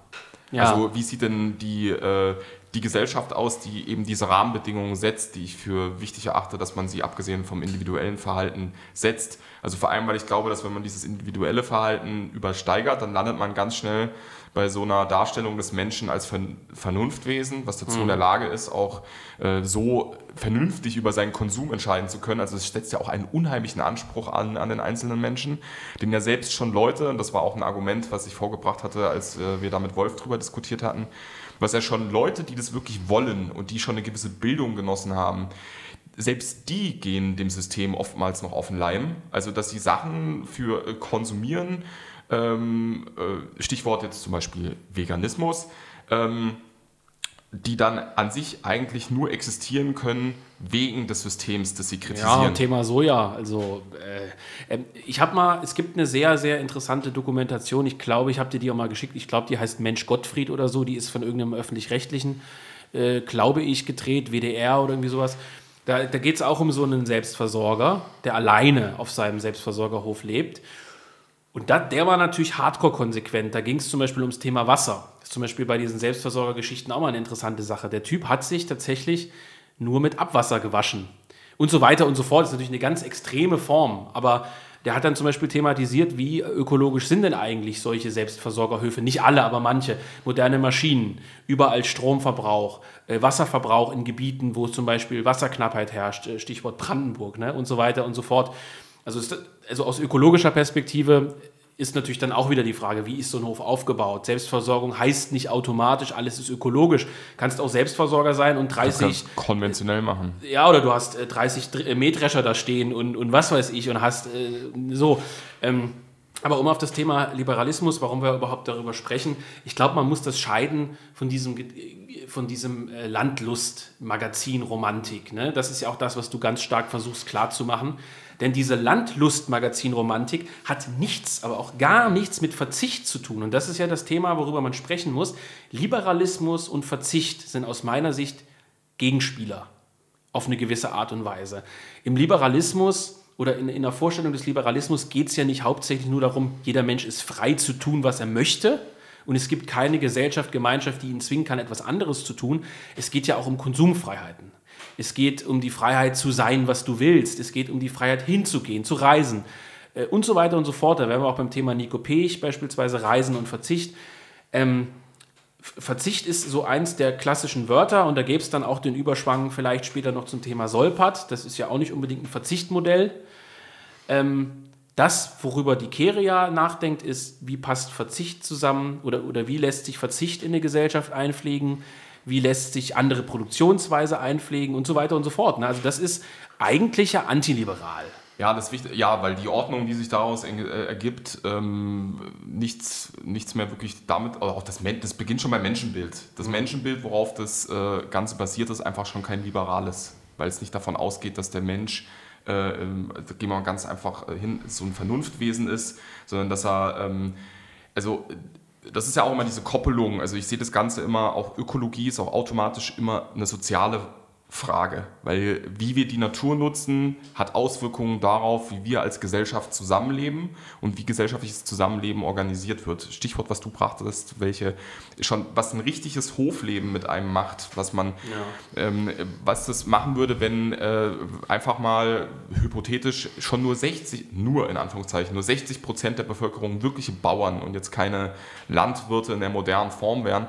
Ja. Also wie sieht denn die, äh, die Gesellschaft aus, die eben diese Rahmenbedingungen setzt, die ich für wichtig erachte, dass man sie abgesehen vom individuellen Verhalten setzt. Also vor allem, weil ich glaube, dass wenn man dieses individuelle Verhalten übersteigert, dann landet man ganz schnell bei so einer Darstellung des Menschen als Vernunftwesen, was dazu mhm. in der Lage ist, auch äh, so vernünftig über seinen Konsum entscheiden zu können. Also es setzt ja auch einen unheimlichen Anspruch an, an den einzelnen Menschen, den ja selbst schon Leute, und das war auch ein Argument, was ich vorgebracht hatte, als äh, wir da mit Wolf drüber diskutiert hatten, was ja schon Leute, die das wirklich wollen und die schon eine gewisse Bildung genossen haben, selbst die gehen dem System oftmals noch auf den Leim. Also, dass sie Sachen für äh, konsumieren, ähm, äh, Stichwort jetzt zum Beispiel Veganismus, ähm, die dann an sich eigentlich nur existieren können wegen des Systems, das sie kritisieren. Ja, Thema Soja. Also äh, äh, ich habe mal, es gibt eine sehr, sehr interessante Dokumentation. Ich glaube, ich habe dir die auch mal geschickt. Ich glaube, die heißt Mensch Gottfried oder so. Die ist von irgendeinem öffentlich-rechtlichen, äh, glaube ich, gedreht, WDR oder irgendwie sowas Da, da geht es auch um so einen Selbstversorger, der alleine auf seinem Selbstversorgerhof lebt. Und dat, der war natürlich hardcore konsequent. Da ging es zum Beispiel ums Thema Wasser. Das ist zum Beispiel bei diesen Selbstversorgergeschichten auch mal eine interessante Sache. Der Typ hat sich tatsächlich nur mit Abwasser gewaschen. Und so weiter und so fort. Das ist natürlich eine ganz extreme Form. Aber der hat dann zum Beispiel thematisiert, wie ökologisch sind denn eigentlich solche Selbstversorgerhöfe? Nicht alle, aber manche. Moderne Maschinen, überall Stromverbrauch, äh, Wasserverbrauch in Gebieten, wo zum Beispiel Wasserknappheit herrscht, äh, Stichwort Brandenburg ne? und so weiter und so fort. Also, ist, also aus ökologischer Perspektive ist natürlich dann auch wieder die Frage, wie ist so ein Hof aufgebaut? Selbstversorgung heißt nicht automatisch, alles ist ökologisch. Kannst auch Selbstversorger sein und 30. konventionell machen. Ja, oder du hast 30 äh, Mähdrescher da stehen und, und was weiß ich und hast äh, so. Ähm, aber um auf das Thema Liberalismus, warum wir überhaupt darüber sprechen, ich glaube, man muss das scheiden von diesem, von diesem äh, Landlust-Magazin-Romantik. Ne? Das ist ja auch das, was du ganz stark versuchst klarzumachen. Denn diese Landlust-Magazin-Romantik hat nichts, aber auch gar nichts mit Verzicht zu tun. Und das ist ja das Thema, worüber man sprechen muss. Liberalismus und Verzicht sind aus meiner Sicht Gegenspieler auf eine gewisse Art und Weise. Im Liberalismus oder in, in der Vorstellung des Liberalismus geht es ja nicht hauptsächlich nur darum, jeder Mensch ist frei zu tun, was er möchte. Und es gibt keine Gesellschaft, Gemeinschaft, die ihn zwingen kann, etwas anderes zu tun. Es geht ja auch um Konsumfreiheiten. Es geht um die Freiheit zu sein, was du willst. Es geht um die Freiheit hinzugehen, zu reisen äh, und so weiter und so fort. Da wären wir auch beim Thema Nico Pech, beispielsweise Reisen und Verzicht. Ähm, Verzicht ist so eins der klassischen Wörter und da gäbe es dann auch den Überschwang vielleicht später noch zum Thema Solpat. Das ist ja auch nicht unbedingt ein Verzichtmodell. Ähm, das, worüber die Keria nachdenkt, ist, wie passt Verzicht zusammen oder, oder wie lässt sich Verzicht in eine Gesellschaft einpflegen, wie lässt sich andere Produktionsweise einpflegen und so weiter und so fort. Ne? Also das ist eigentlich ja antiliberal. Ja, das wichtig, ja, weil die Ordnung, die sich daraus äh, ergibt, ähm, nichts, nichts mehr wirklich damit, auch das, das beginnt schon beim Menschenbild. Das mhm. Menschenbild, worauf das äh, Ganze basiert, ist einfach schon kein liberales, weil es nicht davon ausgeht, dass der Mensch, äh, ähm, da gehen wir ganz einfach äh, hin, so ein Vernunftwesen ist, sondern dass er, ähm, also das ist ja auch immer diese Koppelung. Also ich sehe das Ganze immer, auch Ökologie ist auch automatisch immer eine soziale Frage, weil wie wir die Natur nutzen, hat Auswirkungen darauf, wie wir als Gesellschaft zusammenleben und wie gesellschaftliches Zusammenleben organisiert wird. Stichwort, was du brachtest, welche schon was ein richtiges Hofleben mit einem macht, was man, ja. ähm, was das machen würde, wenn äh, einfach mal hypothetisch schon nur 60, nur in Anführungszeichen, nur 60 Prozent der Bevölkerung wirkliche Bauern und jetzt keine Landwirte in der modernen Form wären,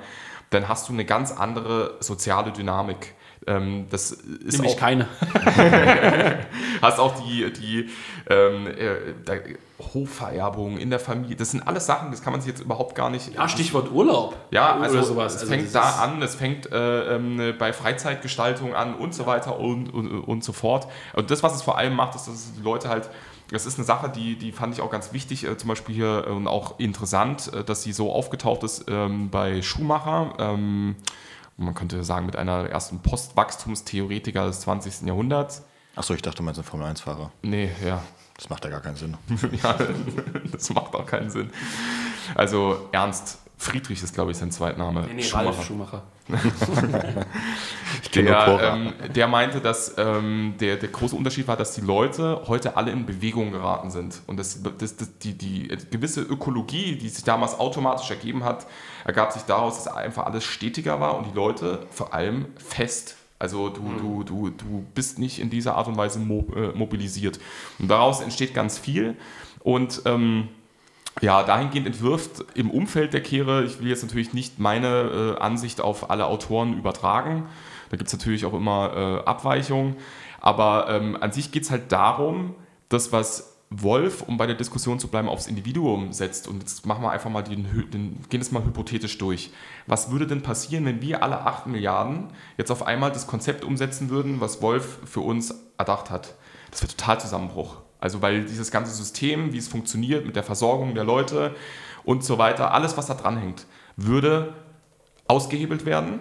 dann hast du eine ganz andere soziale Dynamik ähm, das ist Nämlich auch, keine. hast auch die, die ähm, äh, Hofvererbung in der Familie. Das sind alles Sachen, das kann man sich jetzt überhaupt gar nicht. Ja, Stichwort Urlaub. Ja, also sowas. Es also fängt da an, es fängt äh, ähm, bei Freizeitgestaltung an und so weiter und, und, und so fort. Und das, was es vor allem macht, ist, dass die Leute halt das ist eine Sache, die, die fand ich auch ganz wichtig, äh, zum Beispiel hier äh, und auch interessant, äh, dass sie so aufgetaucht ist ähm, bei Schumacher. Ähm, man könnte sagen, mit einer ersten Postwachstumstheoretiker des 20. Jahrhunderts. Achso, ich dachte, du meinst ein Formel-1-Fahrer. Nee, ja. Das macht ja gar keinen Sinn. ja, das macht auch keinen Sinn. Also Ernst Friedrich ist, glaube ich, sein Zweitname. Nee, nee, Schumacher. Ralf Schumacher. ich der, ähm, der meinte, dass ähm, der, der große Unterschied war, dass die Leute heute alle in Bewegung geraten sind. Und das, das, das, die, die gewisse Ökologie, die sich damals automatisch ergeben hat, ergab sich daraus, dass einfach alles stetiger war und die Leute vor allem fest also du, mhm. du, du, du bist nicht in dieser Art und Weise äh, mobilisiert. Und daraus entsteht ganz viel. Und ähm, ja, dahingehend entwirft im Umfeld der Kehre, ich will jetzt natürlich nicht meine äh, Ansicht auf alle Autoren übertragen, da gibt es natürlich auch immer äh, Abweichungen, aber ähm, an sich geht es halt darum, das, was Wolf, um bei der Diskussion zu bleiben, aufs Individuum setzt. Und jetzt machen wir einfach mal den, den gehen es mal hypothetisch durch. Was würde denn passieren, wenn wir alle 8 Milliarden jetzt auf einmal das Konzept umsetzen würden, was Wolf für uns erdacht hat? Das wäre total Zusammenbruch. Also weil dieses ganze System, wie es funktioniert mit der Versorgung der Leute und so weiter, alles, was da dran hängt, würde ausgehebelt werden,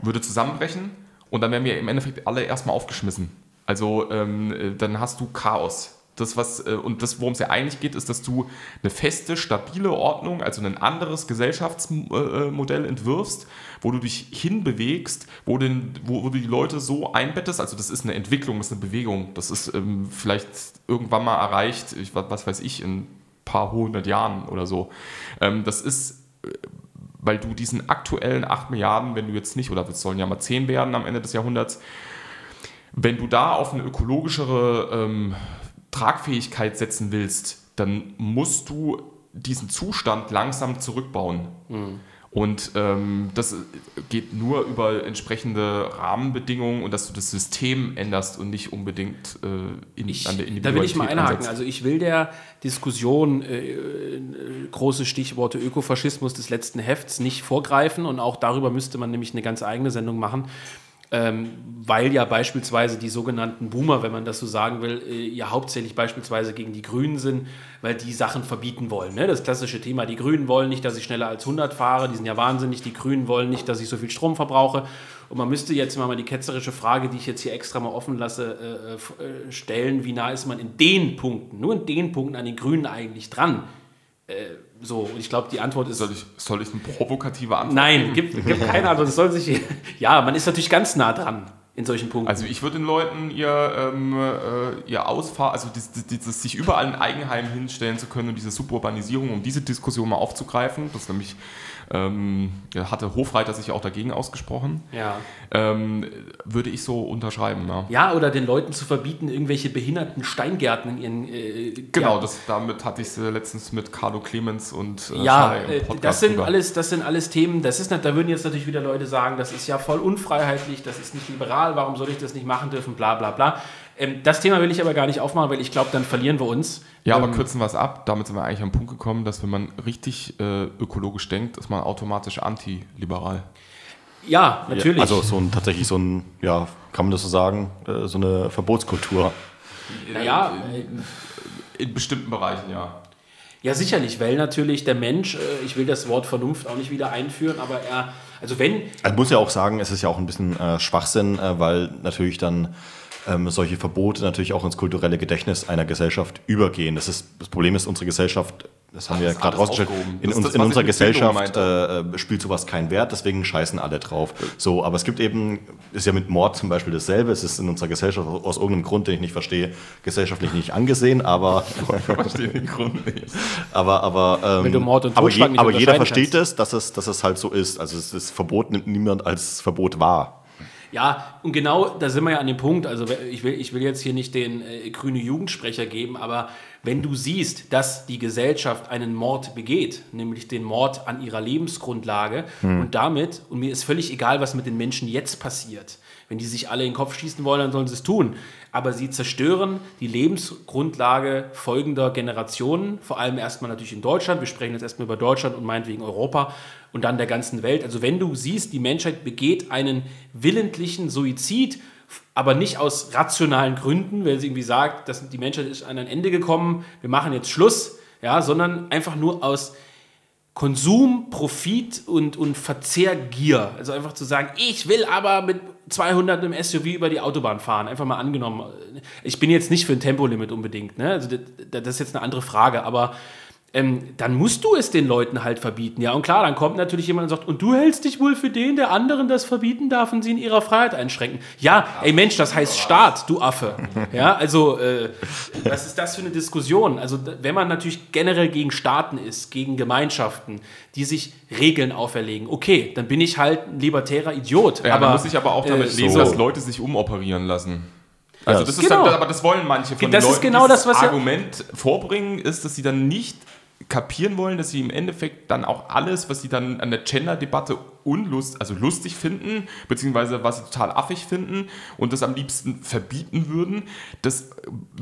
würde zusammenbrechen und dann wären wir im Endeffekt alle erstmal aufgeschmissen. Also ähm, dann hast du Chaos. Das, was, äh, und das, worum es ja eigentlich geht, ist, dass du eine feste, stabile Ordnung, also ein anderes Gesellschaftsmodell entwirfst, wo du dich hinbewegst, wo, den, wo, wo du die Leute so einbettest. Also das ist eine Entwicklung, das ist eine Bewegung. Das ist ähm, vielleicht irgendwann mal erreicht, ich, was weiß ich, in ein paar hundert Jahren oder so. Ähm, das ist äh, weil du diesen aktuellen 8 Milliarden, wenn du jetzt nicht, oder es sollen ja mal 10 werden am Ende des Jahrhunderts, wenn du da auf eine ökologischere ähm, Tragfähigkeit setzen willst, dann musst du diesen Zustand langsam zurückbauen. Mhm. Und ähm, das geht nur über entsprechende Rahmenbedingungen und dass du das System änderst und nicht unbedingt äh, in, ich, an der Individualität Da will ich mal einhaken. Ansetzt. Also ich will der Diskussion äh, äh, große Stichworte Ökofaschismus des letzten Hefts nicht vorgreifen und auch darüber müsste man nämlich eine ganz eigene Sendung machen ähm, weil ja beispielsweise die sogenannten Boomer, wenn man das so sagen will, äh, ja hauptsächlich beispielsweise gegen die Grünen sind, weil die Sachen verbieten wollen. Ne? Das klassische Thema, die Grünen wollen nicht, dass ich schneller als 100 fahre, die sind ja wahnsinnig, die Grünen wollen nicht, dass ich so viel Strom verbrauche. Und man müsste jetzt mal die ketzerische Frage, die ich jetzt hier extra mal offen lasse, äh, äh, stellen, wie nah ist man in den Punkten, nur in den Punkten an den Grünen eigentlich dran? Äh, so, und ich glaube, die Antwort ist. Soll ich, soll ich eine provokative Antwort Nein, gibt, gibt keine Antwort. Es soll sich, ja, man ist natürlich ganz nah dran in solchen Punkten. Also ich würde den Leuten ihr, ähm, äh, ihr Ausfahr, also dieses, dieses, sich überall ein Eigenheim hinstellen zu können und diese Suburbanisierung, um diese Diskussion mal aufzugreifen, das ist nämlich ähm, hatte Hofreiter sich auch dagegen ausgesprochen. Ja. Ähm, würde ich so unterschreiben. Ja. ja, oder den Leuten zu verbieten, irgendwelche behinderten Steingärten in ihren. Äh, genau, das, damit hatte ich es letztens mit Carlo Clemens und äh, Ja, äh, das sind, alles, das sind alles Themen, das ist nicht, da würden jetzt natürlich wieder Leute sagen, das ist ja voll unfreiheitlich, das ist nicht liberal, warum soll ich das nicht machen dürfen, bla bla bla. Ähm, das Thema will ich aber gar nicht aufmachen, weil ich glaube, dann verlieren wir uns. Ja, aber ähm, kürzen wir es ab. Damit sind wir eigentlich am Punkt gekommen, dass wenn man richtig äh, ökologisch denkt, ist man automatisch antiliberal. Ja, natürlich. Ja, also so ein, tatsächlich so ein, ja, kann man das so sagen, äh, so eine Verbotskultur. Naja, äh, in bestimmten Bereichen, ja. Ja, sicherlich, weil natürlich der Mensch, äh, ich will das Wort Vernunft auch nicht wieder einführen, aber er, also wenn. Ich muss ja auch sagen, es ist ja auch ein bisschen äh, Schwachsinn, äh, weil natürlich dann ähm, solche Verbote natürlich auch ins kulturelle Gedächtnis einer Gesellschaft übergehen. Das, ist, das Problem ist, unsere Gesellschaft, das haben Ach, wir gerade rausgestellt, in, uns, das, in unserer Gesellschaft äh, äh, spielt sowas keinen Wert, deswegen scheißen alle drauf. So, aber es gibt eben, ist ja mit Mord zum Beispiel dasselbe, es ist in unserer Gesellschaft aus irgendeinem Grund, den ich nicht verstehe, gesellschaftlich nicht angesehen, aber. ich verstehe den Grund nicht. Aber, aber, ähm, Wenn du Mord und aber, je, aber jeder versteht es, dass es, dass es halt so ist. Also das Verbot nimmt niemand als Verbot wahr. Ja, und genau da sind wir ja an dem Punkt. Also ich will, ich will jetzt hier nicht den äh, grüne Jugendsprecher geben, aber wenn du siehst, dass die Gesellschaft einen Mord begeht, nämlich den Mord an ihrer Lebensgrundlage hm. und damit, und mir ist völlig egal, was mit den Menschen jetzt passiert, wenn die sich alle in den Kopf schießen wollen, dann sollen sie es tun. Aber sie zerstören die Lebensgrundlage folgender Generationen, vor allem erstmal natürlich in Deutschland. Wir sprechen jetzt erstmal über Deutschland und meinetwegen Europa und dann der ganzen Welt. Also wenn du siehst, die Menschheit begeht einen willentlichen Suizid, aber nicht aus rationalen Gründen, weil sie irgendwie sagt, dass die Menschheit ist an ein Ende gekommen, wir machen jetzt Schluss, ja, sondern einfach nur aus Konsum, Profit und, und Verzehrgier. Also einfach zu sagen, ich will aber mit 200 im SUV über die Autobahn fahren. Einfach mal angenommen. Ich bin jetzt nicht für ein Tempolimit unbedingt. Ne? Also das, das ist jetzt eine andere Frage. Aber ähm, dann musst du es den Leuten halt verbieten. Ja, und klar, dann kommt natürlich jemand und sagt, und du hältst dich wohl für den, der anderen das verbieten darf und sie in ihrer Freiheit einschränken. Ja, ey Mensch, das heißt Staat, du Affe. Ja, also, äh, was ist das für eine Diskussion? Also, wenn man natürlich generell gegen Staaten ist, gegen Gemeinschaften, die sich Regeln auferlegen, okay, dann bin ich halt ein libertärer Idiot. Ja, aber, muss ich aber auch damit äh, lesen, so. dass Leute sich umoperieren lassen. Also das ist genau. dann, aber das wollen manche von das den Leuten, genau das, was Argument vorbringen, ist, dass sie dann nicht kapieren wollen, dass sie im Endeffekt dann auch alles, was sie dann an der Gender-Debatte unlust, also lustig finden, beziehungsweise was sie total affig finden und das am liebsten verbieten würden, das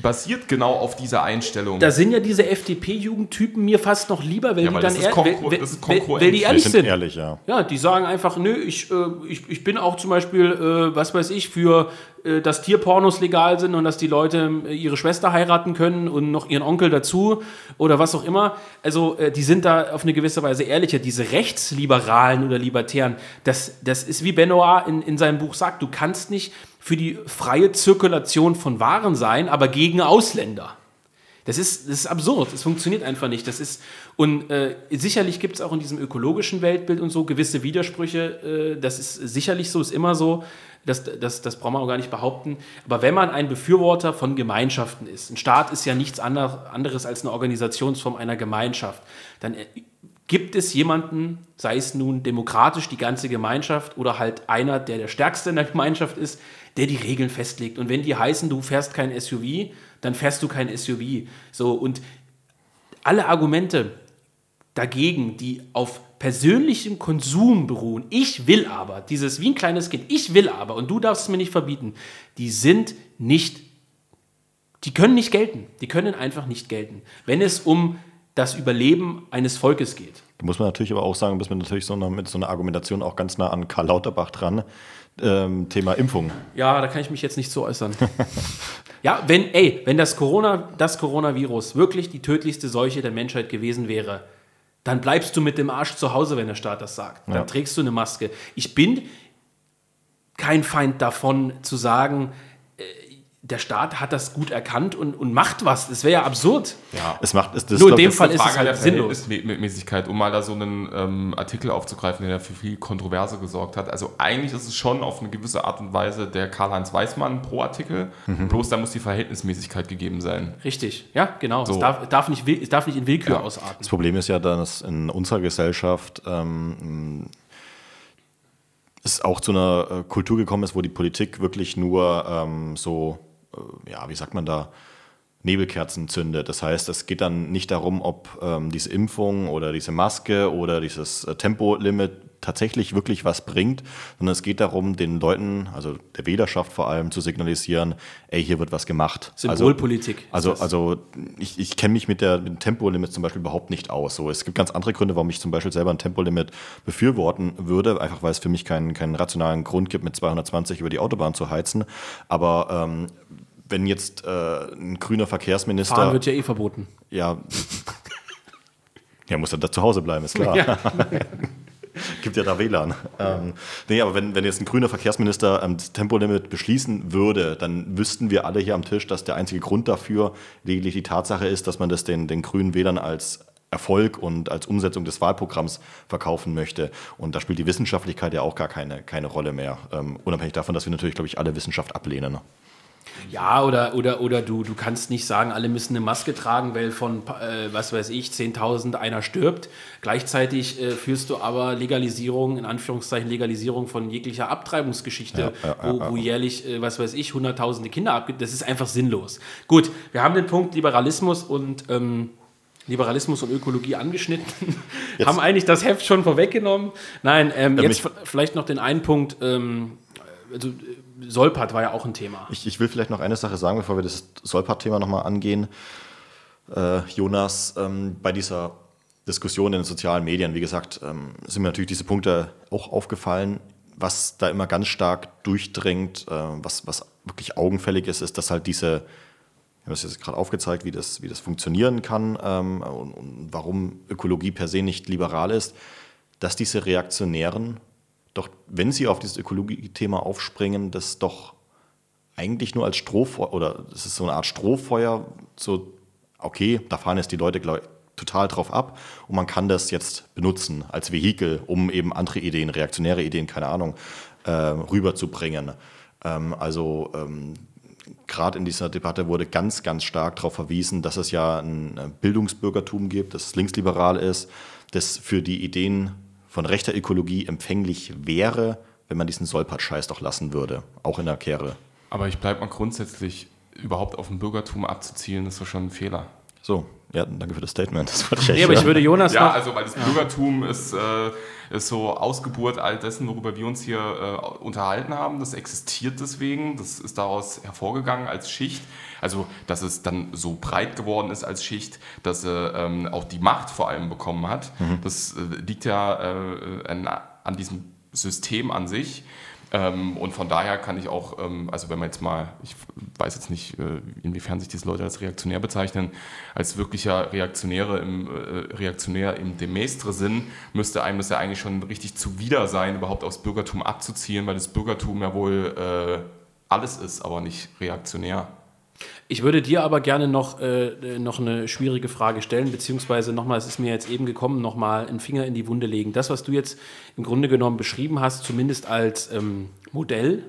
basiert genau auf dieser Einstellung. Da sind ja diese FDP-Jugendtypen mir fast noch lieber, weil ja, die dann ehr weil, weil die ehrlich sind. sind. Ehrlich, ja. ja, die sagen einfach, nö, ich, äh, ich, ich bin auch zum Beispiel, äh, was weiß ich, für äh, dass Tierpornos legal sind und dass die Leute äh, ihre Schwester heiraten können und noch ihren Onkel dazu oder was auch immer. Also äh, die sind da auf eine gewisse Weise ehrlicher. Diese Rechtsliberalen oder Libertären, das, das ist wie Benoit in, in seinem Buch sagt, du kannst nicht für die freie Zirkulation von Waren sein, aber gegen Ausländer. Das ist, das ist absurd, es funktioniert einfach nicht. Das ist, und äh, sicherlich gibt es auch in diesem ökologischen Weltbild und so gewisse Widersprüche. Äh, das ist sicherlich so, ist immer so. Das, das, das braucht man auch gar nicht behaupten. Aber wenn man ein Befürworter von Gemeinschaften ist, ein Staat ist ja nichts anderes als eine Organisationsform einer Gemeinschaft, dann äh, gibt es jemanden, sei es nun demokratisch die ganze Gemeinschaft oder halt einer, der der Stärkste in der Gemeinschaft ist, der die Regeln festlegt. Und wenn die heißen, du fährst kein SUV, dann fährst du kein SUV. So, und alle Argumente dagegen, die auf persönlichem Konsum beruhen, ich will aber, dieses wie ein kleines Kind, ich will aber und du darfst es mir nicht verbieten, die sind nicht, die können nicht gelten. Die können einfach nicht gelten. Wenn es um das Überleben eines Volkes geht. Da muss man natürlich aber auch sagen, bist man natürlich so eine, mit so einer Argumentation auch ganz nah an Karl Lauterbach dran. Ähm, Thema Impfung. Ja, da kann ich mich jetzt nicht so äußern. ja, wenn, ey, wenn das, Corona, das Coronavirus wirklich die tödlichste Seuche der Menschheit gewesen wäre, dann bleibst du mit dem Arsch zu Hause, wenn der Staat das sagt. Dann ja. trägst du eine Maske. Ich bin kein Feind davon zu sagen, der Staat hat das gut erkannt und, und macht was. Das wäre ja absurd. Ja, es macht es, das Nur in dem Fall ist es halt sinnlos. Mäßigkeit, um mal da so einen ähm, Artikel aufzugreifen, der für viel Kontroverse gesorgt hat. Also eigentlich ist es schon auf eine gewisse Art und Weise der Karl-Heinz Weißmann pro Artikel, mhm. bloß da muss die Verhältnismäßigkeit gegeben sein. Richtig, ja, genau. So. Es, darf, darf, nicht, es darf nicht in Willkür ja. ausarten. Das Problem ist ja, dass in unserer Gesellschaft ähm, es auch zu einer äh, Kultur gekommen ist, wo die Politik wirklich nur ähm, so ja, wie sagt man da, Nebelkerzen zündet. Das heißt, es geht dann nicht darum, ob ähm, diese Impfung oder diese Maske oder dieses äh, Tempolimit tatsächlich wirklich was bringt, sondern es geht darum, den Leuten, also der Wählerschaft vor allem, zu signalisieren, ey, hier wird was gemacht. Symbolpolitik. Also, also, also ich, ich kenne mich mit, der, mit dem Tempolimit zum Beispiel überhaupt nicht aus. So, es gibt ganz andere Gründe, warum ich zum Beispiel selber ein Tempolimit befürworten würde, einfach weil es für mich keinen, keinen rationalen Grund gibt, mit 220 über die Autobahn zu heizen. Aber ähm, wenn jetzt äh, ein grüner Verkehrsminister. Fahren wird ja eh verboten. Ja. ja, muss dann da zu Hause bleiben, ist klar. Ja. Gibt ja da WLAN. Ähm, nee, aber wenn, wenn jetzt ein grüner Verkehrsminister ähm, das Tempolimit beschließen würde, dann wüssten wir alle hier am Tisch, dass der einzige Grund dafür lediglich die Tatsache ist, dass man das den, den grünen Wählern als Erfolg und als Umsetzung des Wahlprogramms verkaufen möchte. Und da spielt die Wissenschaftlichkeit ja auch gar keine, keine Rolle mehr. Ähm, unabhängig davon, dass wir natürlich, glaube ich, alle Wissenschaft ablehnen. Ja, oder, oder, oder du, du kannst nicht sagen, alle müssen eine Maske tragen, weil von, äh, was weiß ich, 10.000 einer stirbt. Gleichzeitig äh, führst du aber Legalisierung, in Anführungszeichen Legalisierung von jeglicher Abtreibungsgeschichte, ja, ja, wo, wo, jährlich, äh, was weiß ich, hunderttausende Kinder abgibt. Das ist einfach sinnlos. Gut, wir haben den Punkt Liberalismus und... Ähm, Liberalismus und Ökologie angeschnitten, jetzt. haben eigentlich das Heft schon vorweggenommen. Nein, ähm, jetzt vielleicht noch den einen Punkt, ähm, also Solpat war ja auch ein Thema. Ich, ich will vielleicht noch eine Sache sagen, bevor wir das Solpat-Thema nochmal angehen. Äh, Jonas, ähm, bei dieser Diskussion in den sozialen Medien, wie gesagt, ähm, sind mir natürlich diese Punkte auch aufgefallen. Was da immer ganz stark durchdringt, äh, was, was wirklich augenfällig ist, ist, dass halt diese, ich habe das jetzt gerade aufgezeigt, wie das, wie das funktionieren kann ähm, und, und warum Ökologie per se nicht liberal ist, dass diese Reaktionären doch wenn Sie auf dieses Ökologie-Thema aufspringen, das doch eigentlich nur als Strohfeuer, oder es ist so eine Art Strohfeuer, so, okay, da fahren jetzt die Leute ich, total drauf ab und man kann das jetzt benutzen als Vehikel, um eben andere Ideen, reaktionäre Ideen, keine Ahnung, äh, rüberzubringen. Ähm, also ähm, gerade in dieser Debatte wurde ganz, ganz stark darauf verwiesen, dass es ja ein Bildungsbürgertum gibt, das linksliberal ist, das für die Ideen von rechter Ökologie empfänglich wäre, wenn man diesen Solpat-Scheiß doch lassen würde, auch in der Kehre. Aber ich bleibe mal grundsätzlich überhaupt auf ein Bürgertum abzuzielen, ist doch schon ein Fehler. So, ja, danke für das Statement. Das wollte ich nee, aber ich würde Jonas Ja, also weil das ja. Bürgertum ist, äh, ist so Ausgeburt all dessen, worüber wir uns hier äh, unterhalten haben. Das existiert deswegen, das ist daraus hervorgegangen als Schicht. Also, dass es dann so breit geworden ist als Schicht, dass er ähm, auch die Macht vor allem bekommen hat. Mhm. Das äh, liegt ja äh, an, an diesem System an sich. Ähm, und von daher kann ich auch, ähm, also wenn man jetzt mal, ich weiß jetzt nicht, äh, inwiefern sich diese Leute als reaktionär bezeichnen, als wirklicher Reaktionäre im, äh, Reaktionär im Demestre-Sinn, müsste einem das ja eigentlich schon richtig zuwider sein, überhaupt aufs Bürgertum abzuziehen, weil das Bürgertum ja wohl äh, alles ist, aber nicht reaktionär. Ich würde dir aber gerne noch, äh, noch eine schwierige Frage stellen, beziehungsweise nochmal, es ist mir jetzt eben gekommen, nochmal einen Finger in die Wunde legen. Das, was du jetzt im Grunde genommen beschrieben hast, zumindest als ähm, Modell,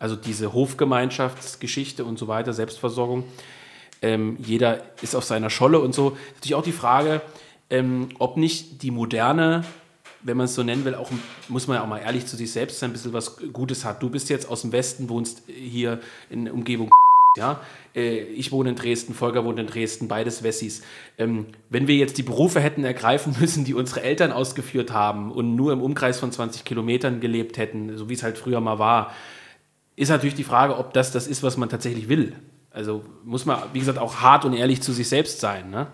also diese Hofgemeinschaftsgeschichte und so weiter, Selbstversorgung, ähm, jeder ist auf seiner Scholle und so. Natürlich auch die Frage, ähm, ob nicht die moderne, wenn man es so nennen will, auch muss man ja auch mal ehrlich zu sich selbst sein, ein bisschen was Gutes hat. Du bist jetzt aus dem Westen, wohnst hier in der Umgebung. Ja, äh, ich wohne in Dresden, Volker wohnt in Dresden, beides Wessis. Ähm, wenn wir jetzt die Berufe hätten ergreifen müssen, die unsere Eltern ausgeführt haben und nur im Umkreis von 20 Kilometern gelebt hätten, so wie es halt früher mal war, ist natürlich die Frage, ob das das ist, was man tatsächlich will. Also muss man, wie gesagt, auch hart und ehrlich zu sich selbst sein. Ne?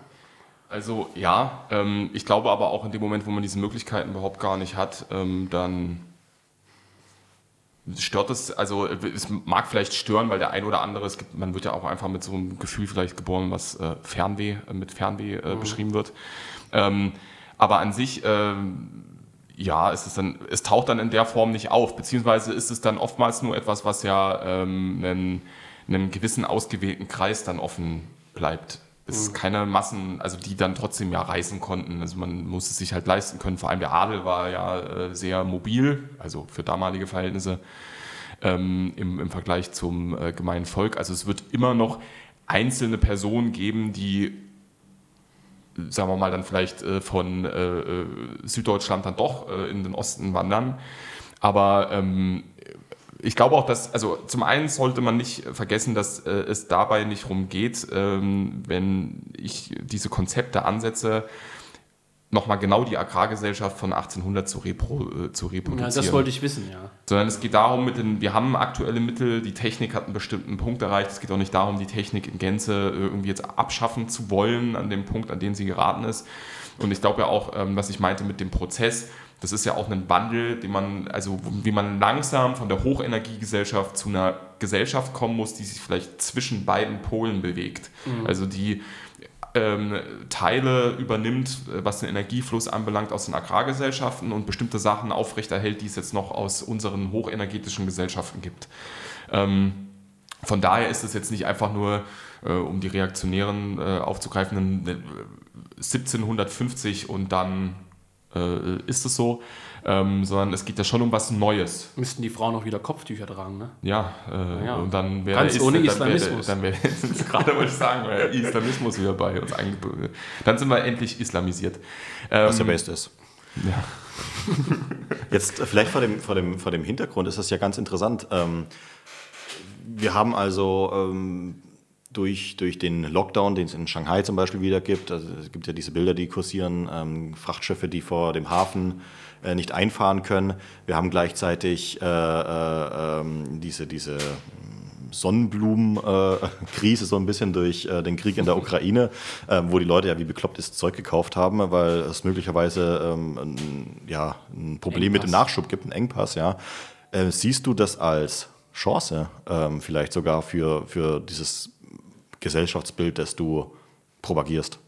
Also ja, ähm, ich glaube aber auch in dem Moment, wo man diese Möglichkeiten überhaupt gar nicht hat, ähm, dann stört es, also es mag vielleicht stören, weil der ein oder andere, es gibt, man wird ja auch einfach mit so einem Gefühl vielleicht geboren, was äh, Fernweh, äh, mit Fernweh äh, mhm. beschrieben wird. Ähm, aber an sich, ähm, ja, ist es dann, es taucht dann in der Form nicht auf, beziehungsweise ist es dann oftmals nur etwas, was ja ähm, einen einem gewissen ausgewählten Kreis dann offen bleibt. Es ist mhm. keine Massen, also die dann trotzdem ja reisen konnten. Also man muss es sich halt leisten können. Vor allem der Adel war ja äh, sehr mobil, also für damalige Verhältnisse ähm, im, im Vergleich zum äh, gemeinen Volk. Also es wird immer noch einzelne Personen geben, die sagen wir mal, dann vielleicht äh, von äh, äh Süddeutschland dann doch äh, in den Osten wandern. Aber ähm, ich glaube auch, dass, also zum einen sollte man nicht vergessen, dass äh, es dabei nicht darum geht, ähm, wenn ich diese Konzepte ansetze, nochmal genau die Agrargesellschaft von 1800 zu, repro, äh, zu reproduzieren. Ja, das wollte ich wissen, ja. Sondern es geht darum, mit den, wir haben aktuelle Mittel, die Technik hat einen bestimmten Punkt erreicht. Es geht auch nicht darum, die Technik in Gänze irgendwie jetzt abschaffen zu wollen, an dem Punkt, an dem sie geraten ist. Und ich glaube ja auch, ähm, was ich meinte mit dem Prozess, das ist ja auch ein Wandel, den man, also wie man langsam von der Hochenergiegesellschaft zu einer Gesellschaft kommen muss, die sich vielleicht zwischen beiden Polen bewegt. Mhm. Also die ähm, Teile übernimmt, was den Energiefluss anbelangt, aus den Agrargesellschaften und bestimmte Sachen aufrechterhält, die es jetzt noch aus unseren hochenergetischen Gesellschaften gibt. Ähm, von daher ist es jetzt nicht einfach nur, äh, um die Reaktionären äh, aufzugreifen, 1750 und dann äh, ist es so, ähm, sondern es geht ja schon um was Neues. Müssten die Frauen auch wieder Kopftücher tragen, ne? Ja, äh, ja. und dann wäre Ganz ohne Islamismus. Dann wäre, wär, gerade wollte ich sagen, wäre Islamismus wieder bei uns eingebunden. Dann sind wir endlich islamisiert. Ähm, was der Beste ist. Ja. Jetzt äh, vielleicht vor dem, vor, dem, vor dem Hintergrund ist das ja ganz interessant. Ähm, wir haben also ähm, durch, durch den Lockdown, den es in Shanghai zum Beispiel wieder gibt. Also es gibt ja diese Bilder, die kursieren, ähm, Frachtschiffe, die vor dem Hafen äh, nicht einfahren können. Wir haben gleichzeitig äh, äh, ähm, diese, diese Sonnenblumenkrise so ein bisschen durch äh, den Krieg in der Ukraine, äh, wo die Leute ja wie beklopptes Zeug gekauft haben, weil es möglicherweise ähm, ein, ja, ein Problem Engpass. mit dem Nachschub gibt, ein Engpass. Ja. Äh, siehst du das als Chance ähm, vielleicht sogar für, für dieses Gesellschaftsbild, das du propagierst.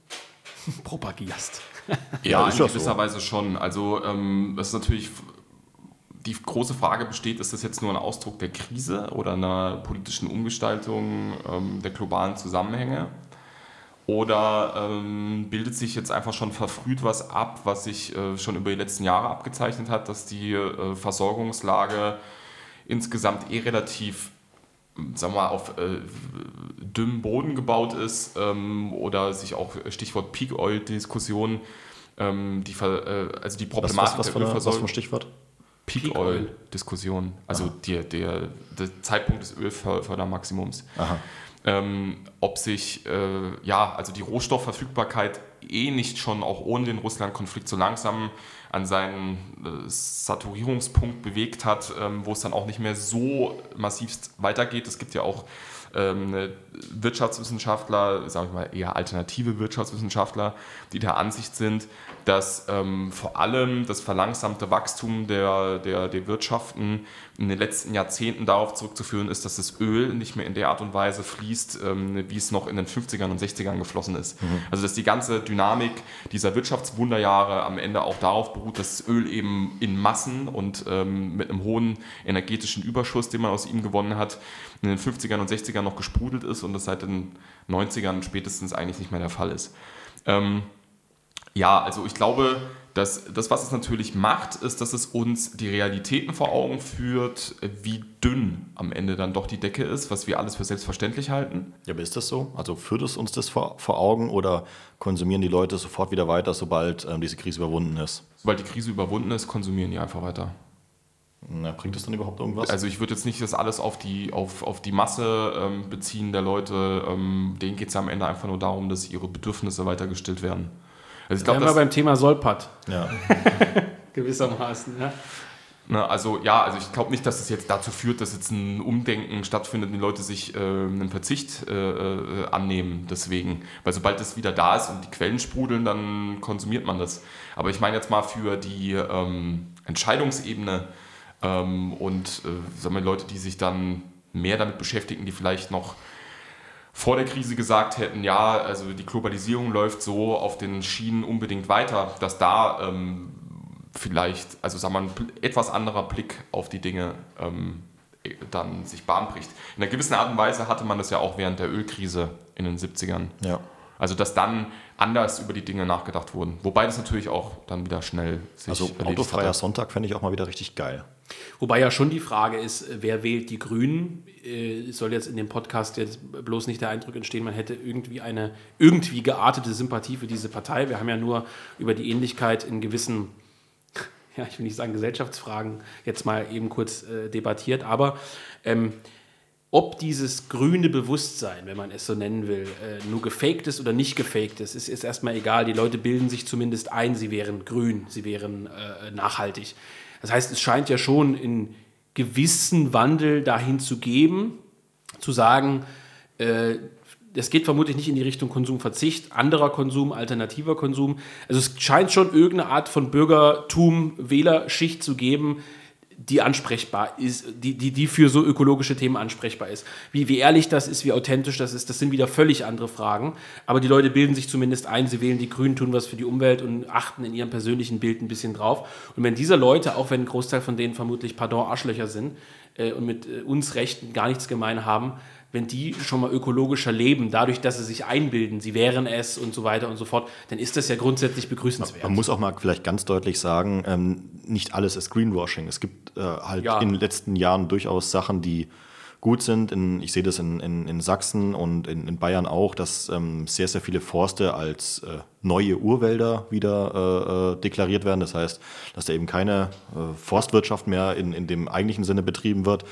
Propagierst. ja, in gewisser so. Weise schon. Also ähm, das ist natürlich die große Frage besteht, ist das jetzt nur ein Ausdruck der Krise oder einer politischen Umgestaltung ähm, der globalen Zusammenhänge? Oder ähm, bildet sich jetzt einfach schon verfrüht was ab, was sich äh, schon über die letzten Jahre abgezeichnet hat, dass die äh, Versorgungslage insgesamt eh relativ sagen wir mal, auf äh, dünnem Boden gebaut ist ähm, oder sich auch Stichwort Peak Oil Diskussion, ähm, die, äh, also die Problematik was, was, was, was, was für Stichwort? Peak, Peak Oil Diskussion, also der, der, der Zeitpunkt des Ölfördermaximums. Ähm, ob sich, äh, ja, also die Rohstoffverfügbarkeit eh nicht schon auch ohne den Russland-Konflikt so langsam an seinen äh, Saturierungspunkt bewegt hat, ähm, wo es dann auch nicht mehr so massivst weitergeht. Es gibt ja auch ähm, Wirtschaftswissenschaftler, sagen wir mal eher alternative Wirtschaftswissenschaftler, die der Ansicht sind, dass ähm, vor allem das verlangsamte Wachstum der, der, der Wirtschaften in den letzten Jahrzehnten darauf zurückzuführen ist, dass das Öl nicht mehr in der Art und Weise fließt, ähm, wie es noch in den 50ern und 60ern geflossen ist. Mhm. Also dass die ganze Dynamik dieser Wirtschaftswunderjahre am Ende auch darauf beruht, dass Öl eben in Massen und ähm, mit einem hohen energetischen Überschuss, den man aus ihm gewonnen hat, in den 50ern und 60ern noch gesprudelt ist und das seit den 90ern spätestens eigentlich nicht mehr der Fall ist. Ähm, ja, also ich glaube, dass das, was es natürlich macht, ist, dass es uns die Realitäten vor Augen führt, wie dünn am Ende dann doch die Decke ist, was wir alles für selbstverständlich halten. Ja, aber ist das so? Also führt es uns das vor, vor Augen oder konsumieren die Leute sofort wieder weiter, sobald ähm, diese Krise überwunden ist? Sobald die Krise überwunden ist, konsumieren die einfach weiter. Na, bringt das dann überhaupt irgendwas? Also ich würde jetzt nicht das alles auf die, auf, auf die Masse ähm, beziehen der Leute. Ähm, denen geht es ja am Ende einfach nur darum, dass ihre Bedürfnisse weiter gestillt werden. Also ich glaube, wir beim Thema Solpat. Ja. Gewissermaßen, ja. Na, also ja, also ich glaube nicht, dass es jetzt dazu führt, dass jetzt ein Umdenken stattfindet und die Leute sich äh, einen Verzicht äh, äh, annehmen deswegen. Weil sobald es wieder da ist und die Quellen sprudeln, dann konsumiert man das. Aber ich meine jetzt mal für die ähm, Entscheidungsebene ähm, und äh, sagen wir, Leute, die sich dann mehr damit beschäftigen, die vielleicht noch vor der Krise gesagt hätten, ja, also die Globalisierung läuft so auf den Schienen unbedingt weiter, dass da ähm, vielleicht, also sagen wir mal, ein etwas anderer Blick auf die Dinge ähm, dann sich Bahn bricht. In einer gewissen Art und Weise hatte man das ja auch während der Ölkrise in den 70ern. Ja. Also dass dann anders über die Dinge nachgedacht wurden. Wobei das natürlich auch dann wieder schnell sich Also autofreier hatte. Sonntag fände ich auch mal wieder richtig geil. Wobei ja schon die Frage ist, wer wählt die Grünen? Äh, soll jetzt in dem Podcast jetzt bloß nicht der Eindruck entstehen, man hätte irgendwie eine irgendwie geartete Sympathie für diese Partei. Wir haben ja nur über die Ähnlichkeit in gewissen, ja, ich will nicht sagen Gesellschaftsfragen, jetzt mal eben kurz äh, debattiert. Aber ähm, ob dieses grüne Bewusstsein, wenn man es so nennen will, äh, nur gefaked ist oder nicht gefaked ist, ist, ist erstmal egal. Die Leute bilden sich zumindest ein, sie wären grün, sie wären äh, nachhaltig. Das heißt, es scheint ja schon in gewissen Wandel dahin zu geben, zu sagen, äh, es geht vermutlich nicht in die Richtung Konsumverzicht, anderer Konsum, alternativer Konsum. Also es scheint schon irgendeine Art von Bürgertum, Wählerschicht zu geben, die ansprechbar ist, die, die, die für so ökologische Themen ansprechbar ist. Wie, wie ehrlich das ist, wie authentisch das ist, das sind wieder völlig andere Fragen. Aber die Leute bilden sich zumindest ein, sie wählen die Grünen, tun was für die Umwelt und achten in ihrem persönlichen Bild ein bisschen drauf. Und wenn diese Leute, auch wenn ein Großteil von denen vermutlich, pardon, Arschlöcher sind äh, und mit äh, uns Rechten gar nichts gemein haben, wenn die schon mal ökologischer leben, dadurch, dass sie sich einbilden, sie wären es und so weiter und so fort, dann ist das ja grundsätzlich begrüßenswert. Man muss auch mal vielleicht ganz deutlich sagen, ähm, nicht alles ist Greenwashing. Es gibt äh, halt ja. in den letzten Jahren durchaus Sachen, die gut sind. In, ich sehe das in, in, in Sachsen und in, Bayern auch, dass ähm, sehr, sehr viele Forste als äh, neue Urwälder wieder äh, äh deklariert werden. Das heißt, dass da eben keine äh, Forstwirtschaft mehr in dem eigentlichen Sinne betrieben wird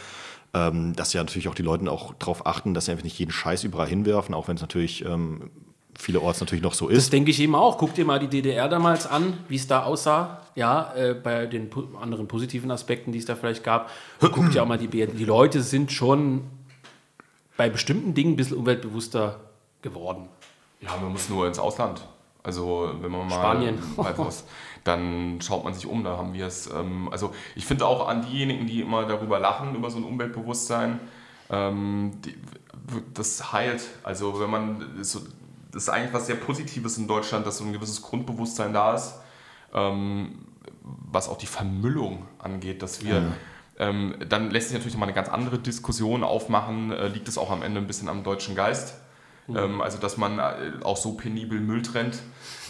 ähm, dass ja natürlich auch die Leute auch darauf achten, dass sie einfach nicht jeden Scheiß überall hinwerfen, auch wenn es natürlich ähm, vielerorts natürlich noch so ist. Das denke ich eben auch. Guck dir mal die DDR damals an, wie es da aussah. Ja, äh, bei den po anderen positiven Aspekten, die es da vielleicht gab. Guck dir auch mal die BRD. Die Leute sind schon bei bestimmten Dingen ein bisschen umweltbewusster geworden. Ja, man muss nur ins Ausland. Also wenn man mal Spanien. was, dann schaut man sich um, da haben wir es. Ähm, also ich finde auch an diejenigen, die immer darüber lachen, über so ein Umweltbewusstsein, ähm, die, das heilt. Also wenn man, so, das ist eigentlich was sehr Positives in Deutschland, dass so ein gewisses Grundbewusstsein da ist, ähm, was auch die Vermüllung angeht, dass wir... Ja. Ähm, dann lässt sich natürlich nochmal eine ganz andere Diskussion aufmachen. Äh, liegt es auch am Ende ein bisschen am deutschen Geist? Mhm. Ähm, also, dass man äh, auch so penibel Müll trennt.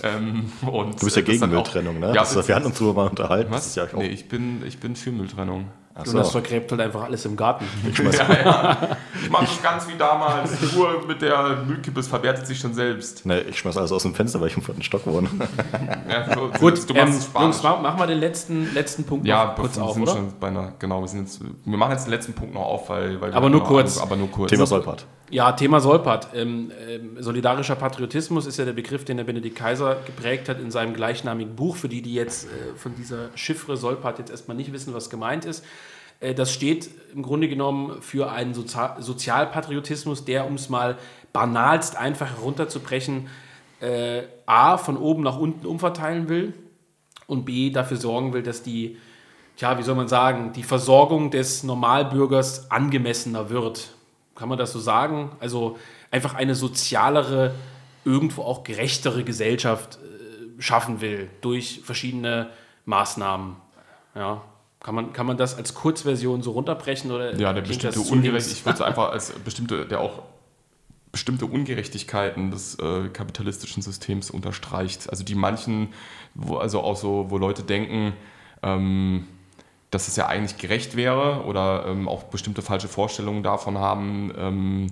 Ähm, und du bist ja gegen Mülltrennung, ne? Ja, das, wir hatten uns darüber mal unterhalten. Was? Ja nee, ich bin, ich bin für Mülltrennung. Ach so. Und das vergräbt halt einfach alles im Garten. Ich, ja, ja. ich mache das ganz wie damals. Die Uhr mit der Müllkippe verwertet sich schon selbst. Nee, ich schmeiß alles aus dem Fenster, weil ich im vierten Stock wohne. ja, so, Gut, du ähm, Jungs, machen wir den letzten, letzten Punkt ja, noch kurz auf, oder? Schon beinahe, genau, wir, sind jetzt, wir machen jetzt den letzten Punkt noch auf, weil... weil aber, nur kurz. aber nur kurz. Thema Solpat. Ja, Thema Solpat. Ähm, ähm, solidarischer Patriotismus ist ja der Begriff, den der Benedikt Kaiser geprägt hat in seinem gleichnamigen Buch. Für die, die jetzt äh, von dieser Chiffre Solpat jetzt erstmal nicht wissen, was gemeint ist. Äh, das steht im Grunde genommen für einen Sozial Sozialpatriotismus, der, um es mal banalst einfach herunterzubrechen, äh, A, von oben nach unten umverteilen will und B, dafür sorgen will, dass die, ja, wie soll man sagen, die Versorgung des Normalbürgers angemessener wird. Kann man das so sagen? Also einfach eine sozialere irgendwo auch gerechtere Gesellschaft äh, schaffen will durch verschiedene Maßnahmen. Ja. Kann man, kann man das als Kurzversion so runterbrechen? Oder ja, der bestimmte Ungerechtigkeit, ich würde es einfach als bestimmte, der auch bestimmte Ungerechtigkeiten des äh, kapitalistischen Systems unterstreicht. Also die manchen, wo, also auch so, wo Leute denken, ähm, dass es ja eigentlich gerecht wäre oder ähm, auch bestimmte falsche Vorstellungen davon haben, ähm,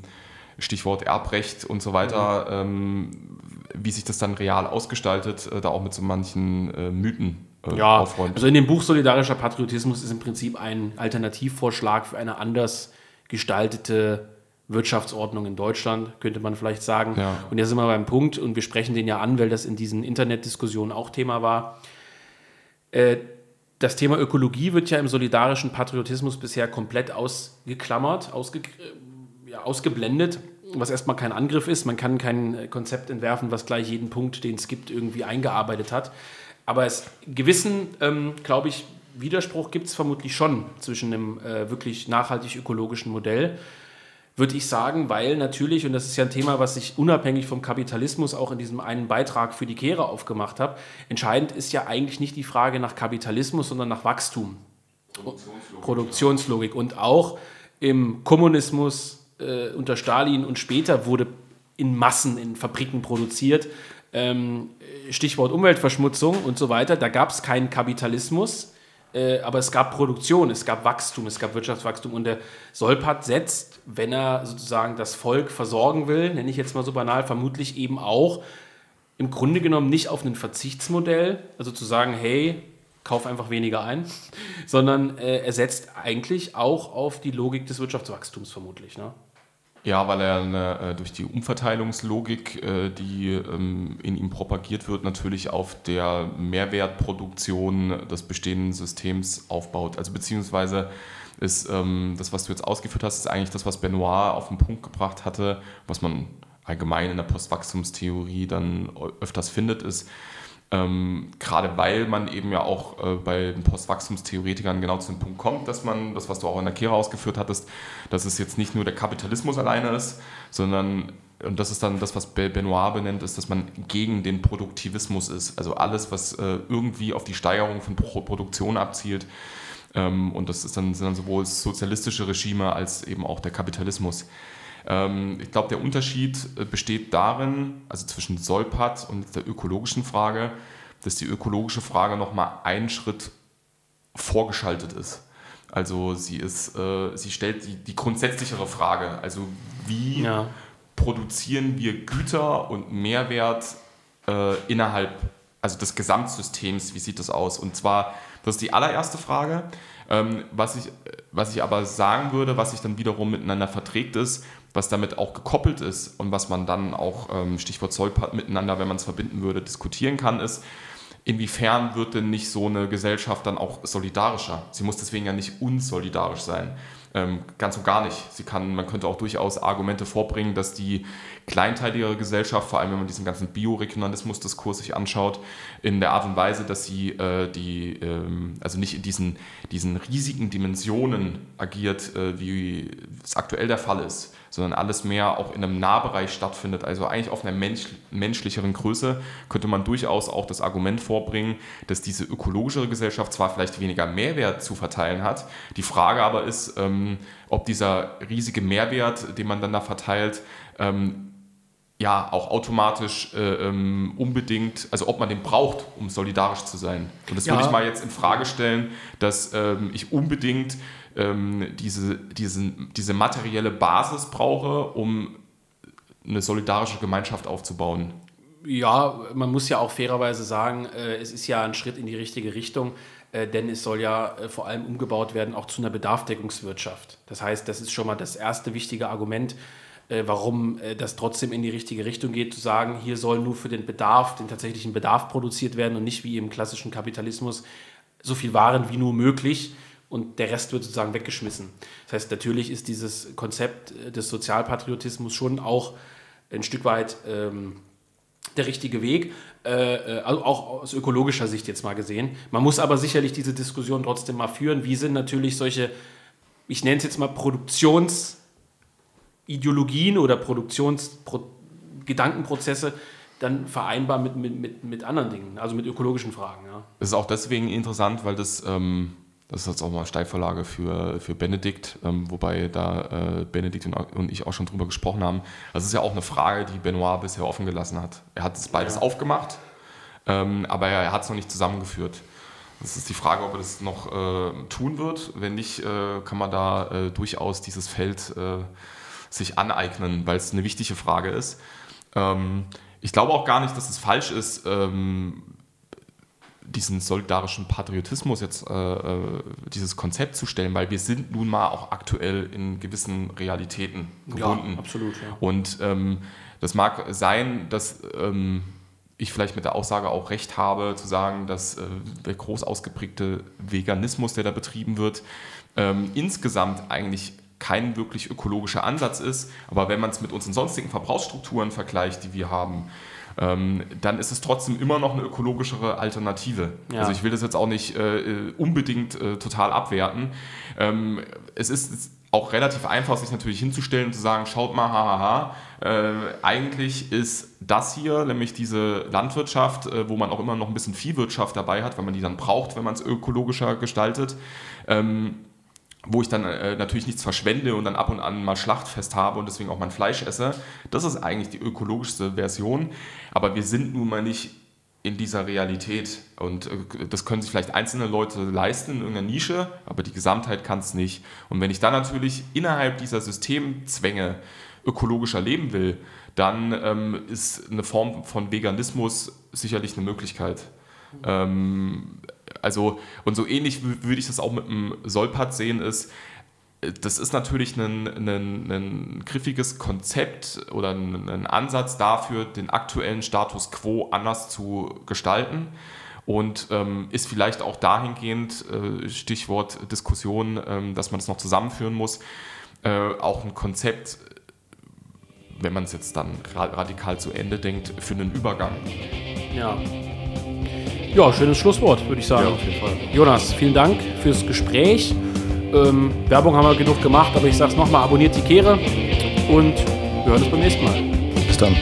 Stichwort Erbrecht und so weiter, mhm. wie sich das dann real ausgestaltet, äh, da auch mit so manchen äh, Mythen äh, ja, aufräumt. Also in dem Buch Solidarischer Patriotismus ist im Prinzip ein Alternativvorschlag für eine anders gestaltete Wirtschaftsordnung in Deutschland, könnte man vielleicht sagen. Ja. Und jetzt sind wir beim Punkt, und wir sprechen den ja an, weil das in diesen Internetdiskussionen auch Thema war. Äh, das Thema Ökologie wird ja im solidarischen Patriotismus bisher komplett ausgeklammert, ausge, äh, ja, ausgeblendet, was erstmal kein Angriff ist. Man kann kein Konzept entwerfen, was gleich jeden Punkt, den es gibt, irgendwie eingearbeitet hat. Aber es gewissen, ähm, glaube ich, Widerspruch gibt es vermutlich schon zwischen einem äh, wirklich nachhaltig ökologischen Modell, würde ich sagen, weil natürlich, und das ist ja ein Thema, was ich unabhängig vom Kapitalismus auch in diesem einen Beitrag für die Kehre aufgemacht habe, entscheidend ist ja eigentlich nicht die Frage nach Kapitalismus, sondern nach Wachstum. Produktionslogik. Produktionslogik. Und auch im Kommunismus äh, unter Stalin und später wurde in Massen in Fabriken produziert ähm, Stichwort Umweltverschmutzung und so weiter, da gab es keinen Kapitalismus, äh, aber es gab Produktion, es gab Wachstum, es gab Wirtschaftswachstum und der Solpat setzt, wenn er sozusagen das Volk versorgen will, nenne ich jetzt mal so banal, vermutlich eben auch im Grunde genommen nicht auf ein Verzichtsmodell, also zu sagen, hey, kauf einfach weniger ein, sondern äh, er setzt eigentlich auch auf die Logik des Wirtschaftswachstums vermutlich. Ne? Ja, weil er eine, äh, durch die Umverteilungslogik, äh, die ähm, in ihm propagiert wird, natürlich auf der Mehrwertproduktion des bestehenden Systems aufbaut. Also beziehungsweise ist ähm, das, was du jetzt ausgeführt hast, ist eigentlich das, was Benoit auf den Punkt gebracht hatte, was man allgemein in der Postwachstumstheorie dann öfters findet, ist, ähm, gerade weil man eben ja auch äh, bei den Postwachstumstheoretikern genau zu dem Punkt kommt, dass man, das was du auch in der Kehre ausgeführt hattest, dass es jetzt nicht nur der Kapitalismus alleine ist, sondern, und das ist dann das, was Benoit benennt, ist, dass man gegen den Produktivismus ist. Also alles, was äh, irgendwie auf die Steigerung von Pro Produktion abzielt. Ähm, und das ist dann, sind dann sowohl sozialistische Regime als eben auch der Kapitalismus. Ähm, ich glaube, der Unterschied äh, besteht darin, also zwischen Solpat und der ökologischen Frage, dass die ökologische Frage nochmal einen Schritt vorgeschaltet ist. Also sie ist, äh, sie stellt die, die grundsätzlichere Frage, also wie ja. produzieren wir Güter und Mehrwert äh, innerhalb also des Gesamtsystems, wie sieht das aus? Und zwar, das ist die allererste Frage. Ähm, was, ich, was ich aber sagen würde, was sich dann wiederum miteinander verträgt, ist, was damit auch gekoppelt ist und was man dann auch, ähm, Stichwort Zollpart, miteinander, wenn man es verbinden würde, diskutieren kann, ist, inwiefern wird denn nicht so eine Gesellschaft dann auch solidarischer? Sie muss deswegen ja nicht unsolidarisch sein. Ähm, ganz und gar nicht. Sie kann, man könnte auch durchaus Argumente vorbringen, dass die kleinteiligere Gesellschaft, vor allem wenn man diesen ganzen Bioregionalismus-Diskurs sich anschaut, in der Art und Weise, dass sie äh, die, ähm, also nicht in diesen, diesen riesigen Dimensionen agiert, äh, wie es aktuell der Fall ist, sondern alles mehr auch in einem Nahbereich stattfindet, also eigentlich auf einer Mensch, menschlicheren Größe, könnte man durchaus auch das Argument vorbringen, dass diese ökologischere Gesellschaft zwar vielleicht weniger Mehrwert zu verteilen hat, die Frage aber ist, ähm, ob dieser riesige Mehrwert, den man dann da verteilt, ähm, ja auch automatisch äh, ähm, unbedingt, also ob man den braucht, um solidarisch zu sein. Und das ja. würde ich mal jetzt in Frage stellen, dass ähm, ich unbedingt ähm, diese, diesen, diese materielle Basis brauche, um eine solidarische Gemeinschaft aufzubauen. Ja, man muss ja auch fairerweise sagen, äh, es ist ja ein Schritt in die richtige Richtung, äh, denn es soll ja äh, vor allem umgebaut werden auch zu einer Bedarfdeckungswirtschaft. Das heißt, das ist schon mal das erste wichtige Argument, warum äh, das trotzdem in die richtige Richtung geht, zu sagen, hier soll nur für den Bedarf, den tatsächlichen Bedarf produziert werden und nicht wie im klassischen Kapitalismus so viel Waren wie nur möglich und der Rest wird sozusagen weggeschmissen. Das heißt, natürlich ist dieses Konzept äh, des Sozialpatriotismus schon auch ein Stück weit ähm, der richtige Weg, äh, also auch aus ökologischer Sicht jetzt mal gesehen. Man muss aber sicherlich diese Diskussion trotzdem mal führen. Wie sind natürlich solche, ich nenne es jetzt mal Produktionsideologien oder Produktionsgedanken Gedankenprozesse dann vereinbar mit, mit, mit, mit anderen Dingen, also mit ökologischen Fragen. Ja. Das ist auch deswegen interessant, weil das, ähm, das ist jetzt auch mal Steilvorlage für, für Benedikt, ähm, wobei da äh, Benedikt und, und, ich auch schon drüber gesprochen haben. Das ist ja auch eine Frage, die Benoit bisher offen gelassen hat. Er hat es beides ja. aufgemacht, ähm, aber er, er hat es noch nicht zusammengeführt. Das ist die Frage, ob er das noch äh, tun wird. Wenn nicht, äh, kann man da äh, durchaus dieses Feld äh, sich aneignen, weil es eine wichtige Frage ist. Ähm, ich glaube auch gar nicht, dass es falsch ist, ähm, diesen solidarischen Patriotismus jetzt, äh, äh, dieses Konzept zu stellen, weil wir sind nun mal auch aktuell in gewissen Realitäten gebunden. Ja, absolut. Ja. Und ähm, das mag sein, dass ähm, ich vielleicht mit der Aussage auch recht habe, zu sagen, dass äh, der groß ausgeprägte Veganismus, der da betrieben wird, ähm, insgesamt eigentlich kein wirklich ökologischer Ansatz ist. Aber wenn man es mit unseren sonstigen Verbrauchsstrukturen vergleicht, die wir haben, ähm, dann ist es trotzdem immer noch eine ökologischere Alternative. Ja. Also ich will das jetzt auch nicht äh, unbedingt äh, total abwerten. Ähm, es ist auch relativ einfach, sich natürlich hinzustellen und zu sagen, schaut mal, hahaha, äh, eigentlich ist das hier, nämlich diese Landwirtschaft, äh, wo man auch immer noch ein bisschen Viehwirtschaft dabei hat, weil man die dann braucht, wenn man es ökologischer gestaltet, ähm, wo ich dann äh, natürlich nichts verschwende und dann ab und an mal Schlachtfest habe und deswegen auch mein Fleisch esse. Das ist eigentlich die ökologischste Version. Aber wir sind nun mal nicht in dieser Realität. Und äh, das können sich vielleicht einzelne Leute leisten in irgendeiner Nische, aber die Gesamtheit kann es nicht. Und wenn ich dann natürlich innerhalb dieser Systemzwänge ökologischer leben will, dann ähm, ist eine Form von Veganismus sicherlich eine Möglichkeit. Ähm, also, und so ähnlich würde ich das auch mit dem Solpat sehen, ist, das ist natürlich ein, ein, ein griffiges Konzept oder ein, ein, Ansatz dafür, den aktuellen Status quo anders zu gestalten und ähm, ist vielleicht auch dahingehend, äh, Stichwort Diskussion, ähm, dass man das noch zusammenführen muss, äh, auch ein Konzept, wenn man es jetzt dann radikal zu Ende denkt, für einen Übergang. Ja. Ja, schönes Schlusswort, würde ich sagen. Ja, auf jeden Fall. Jonas, vielen Dank fürs Gespräch. Ähm, Werbung haben wir genug gemacht, aber ich sage es nochmal, abonniert die Kehre und wir hören uns beim nächsten Mal. Bis dann.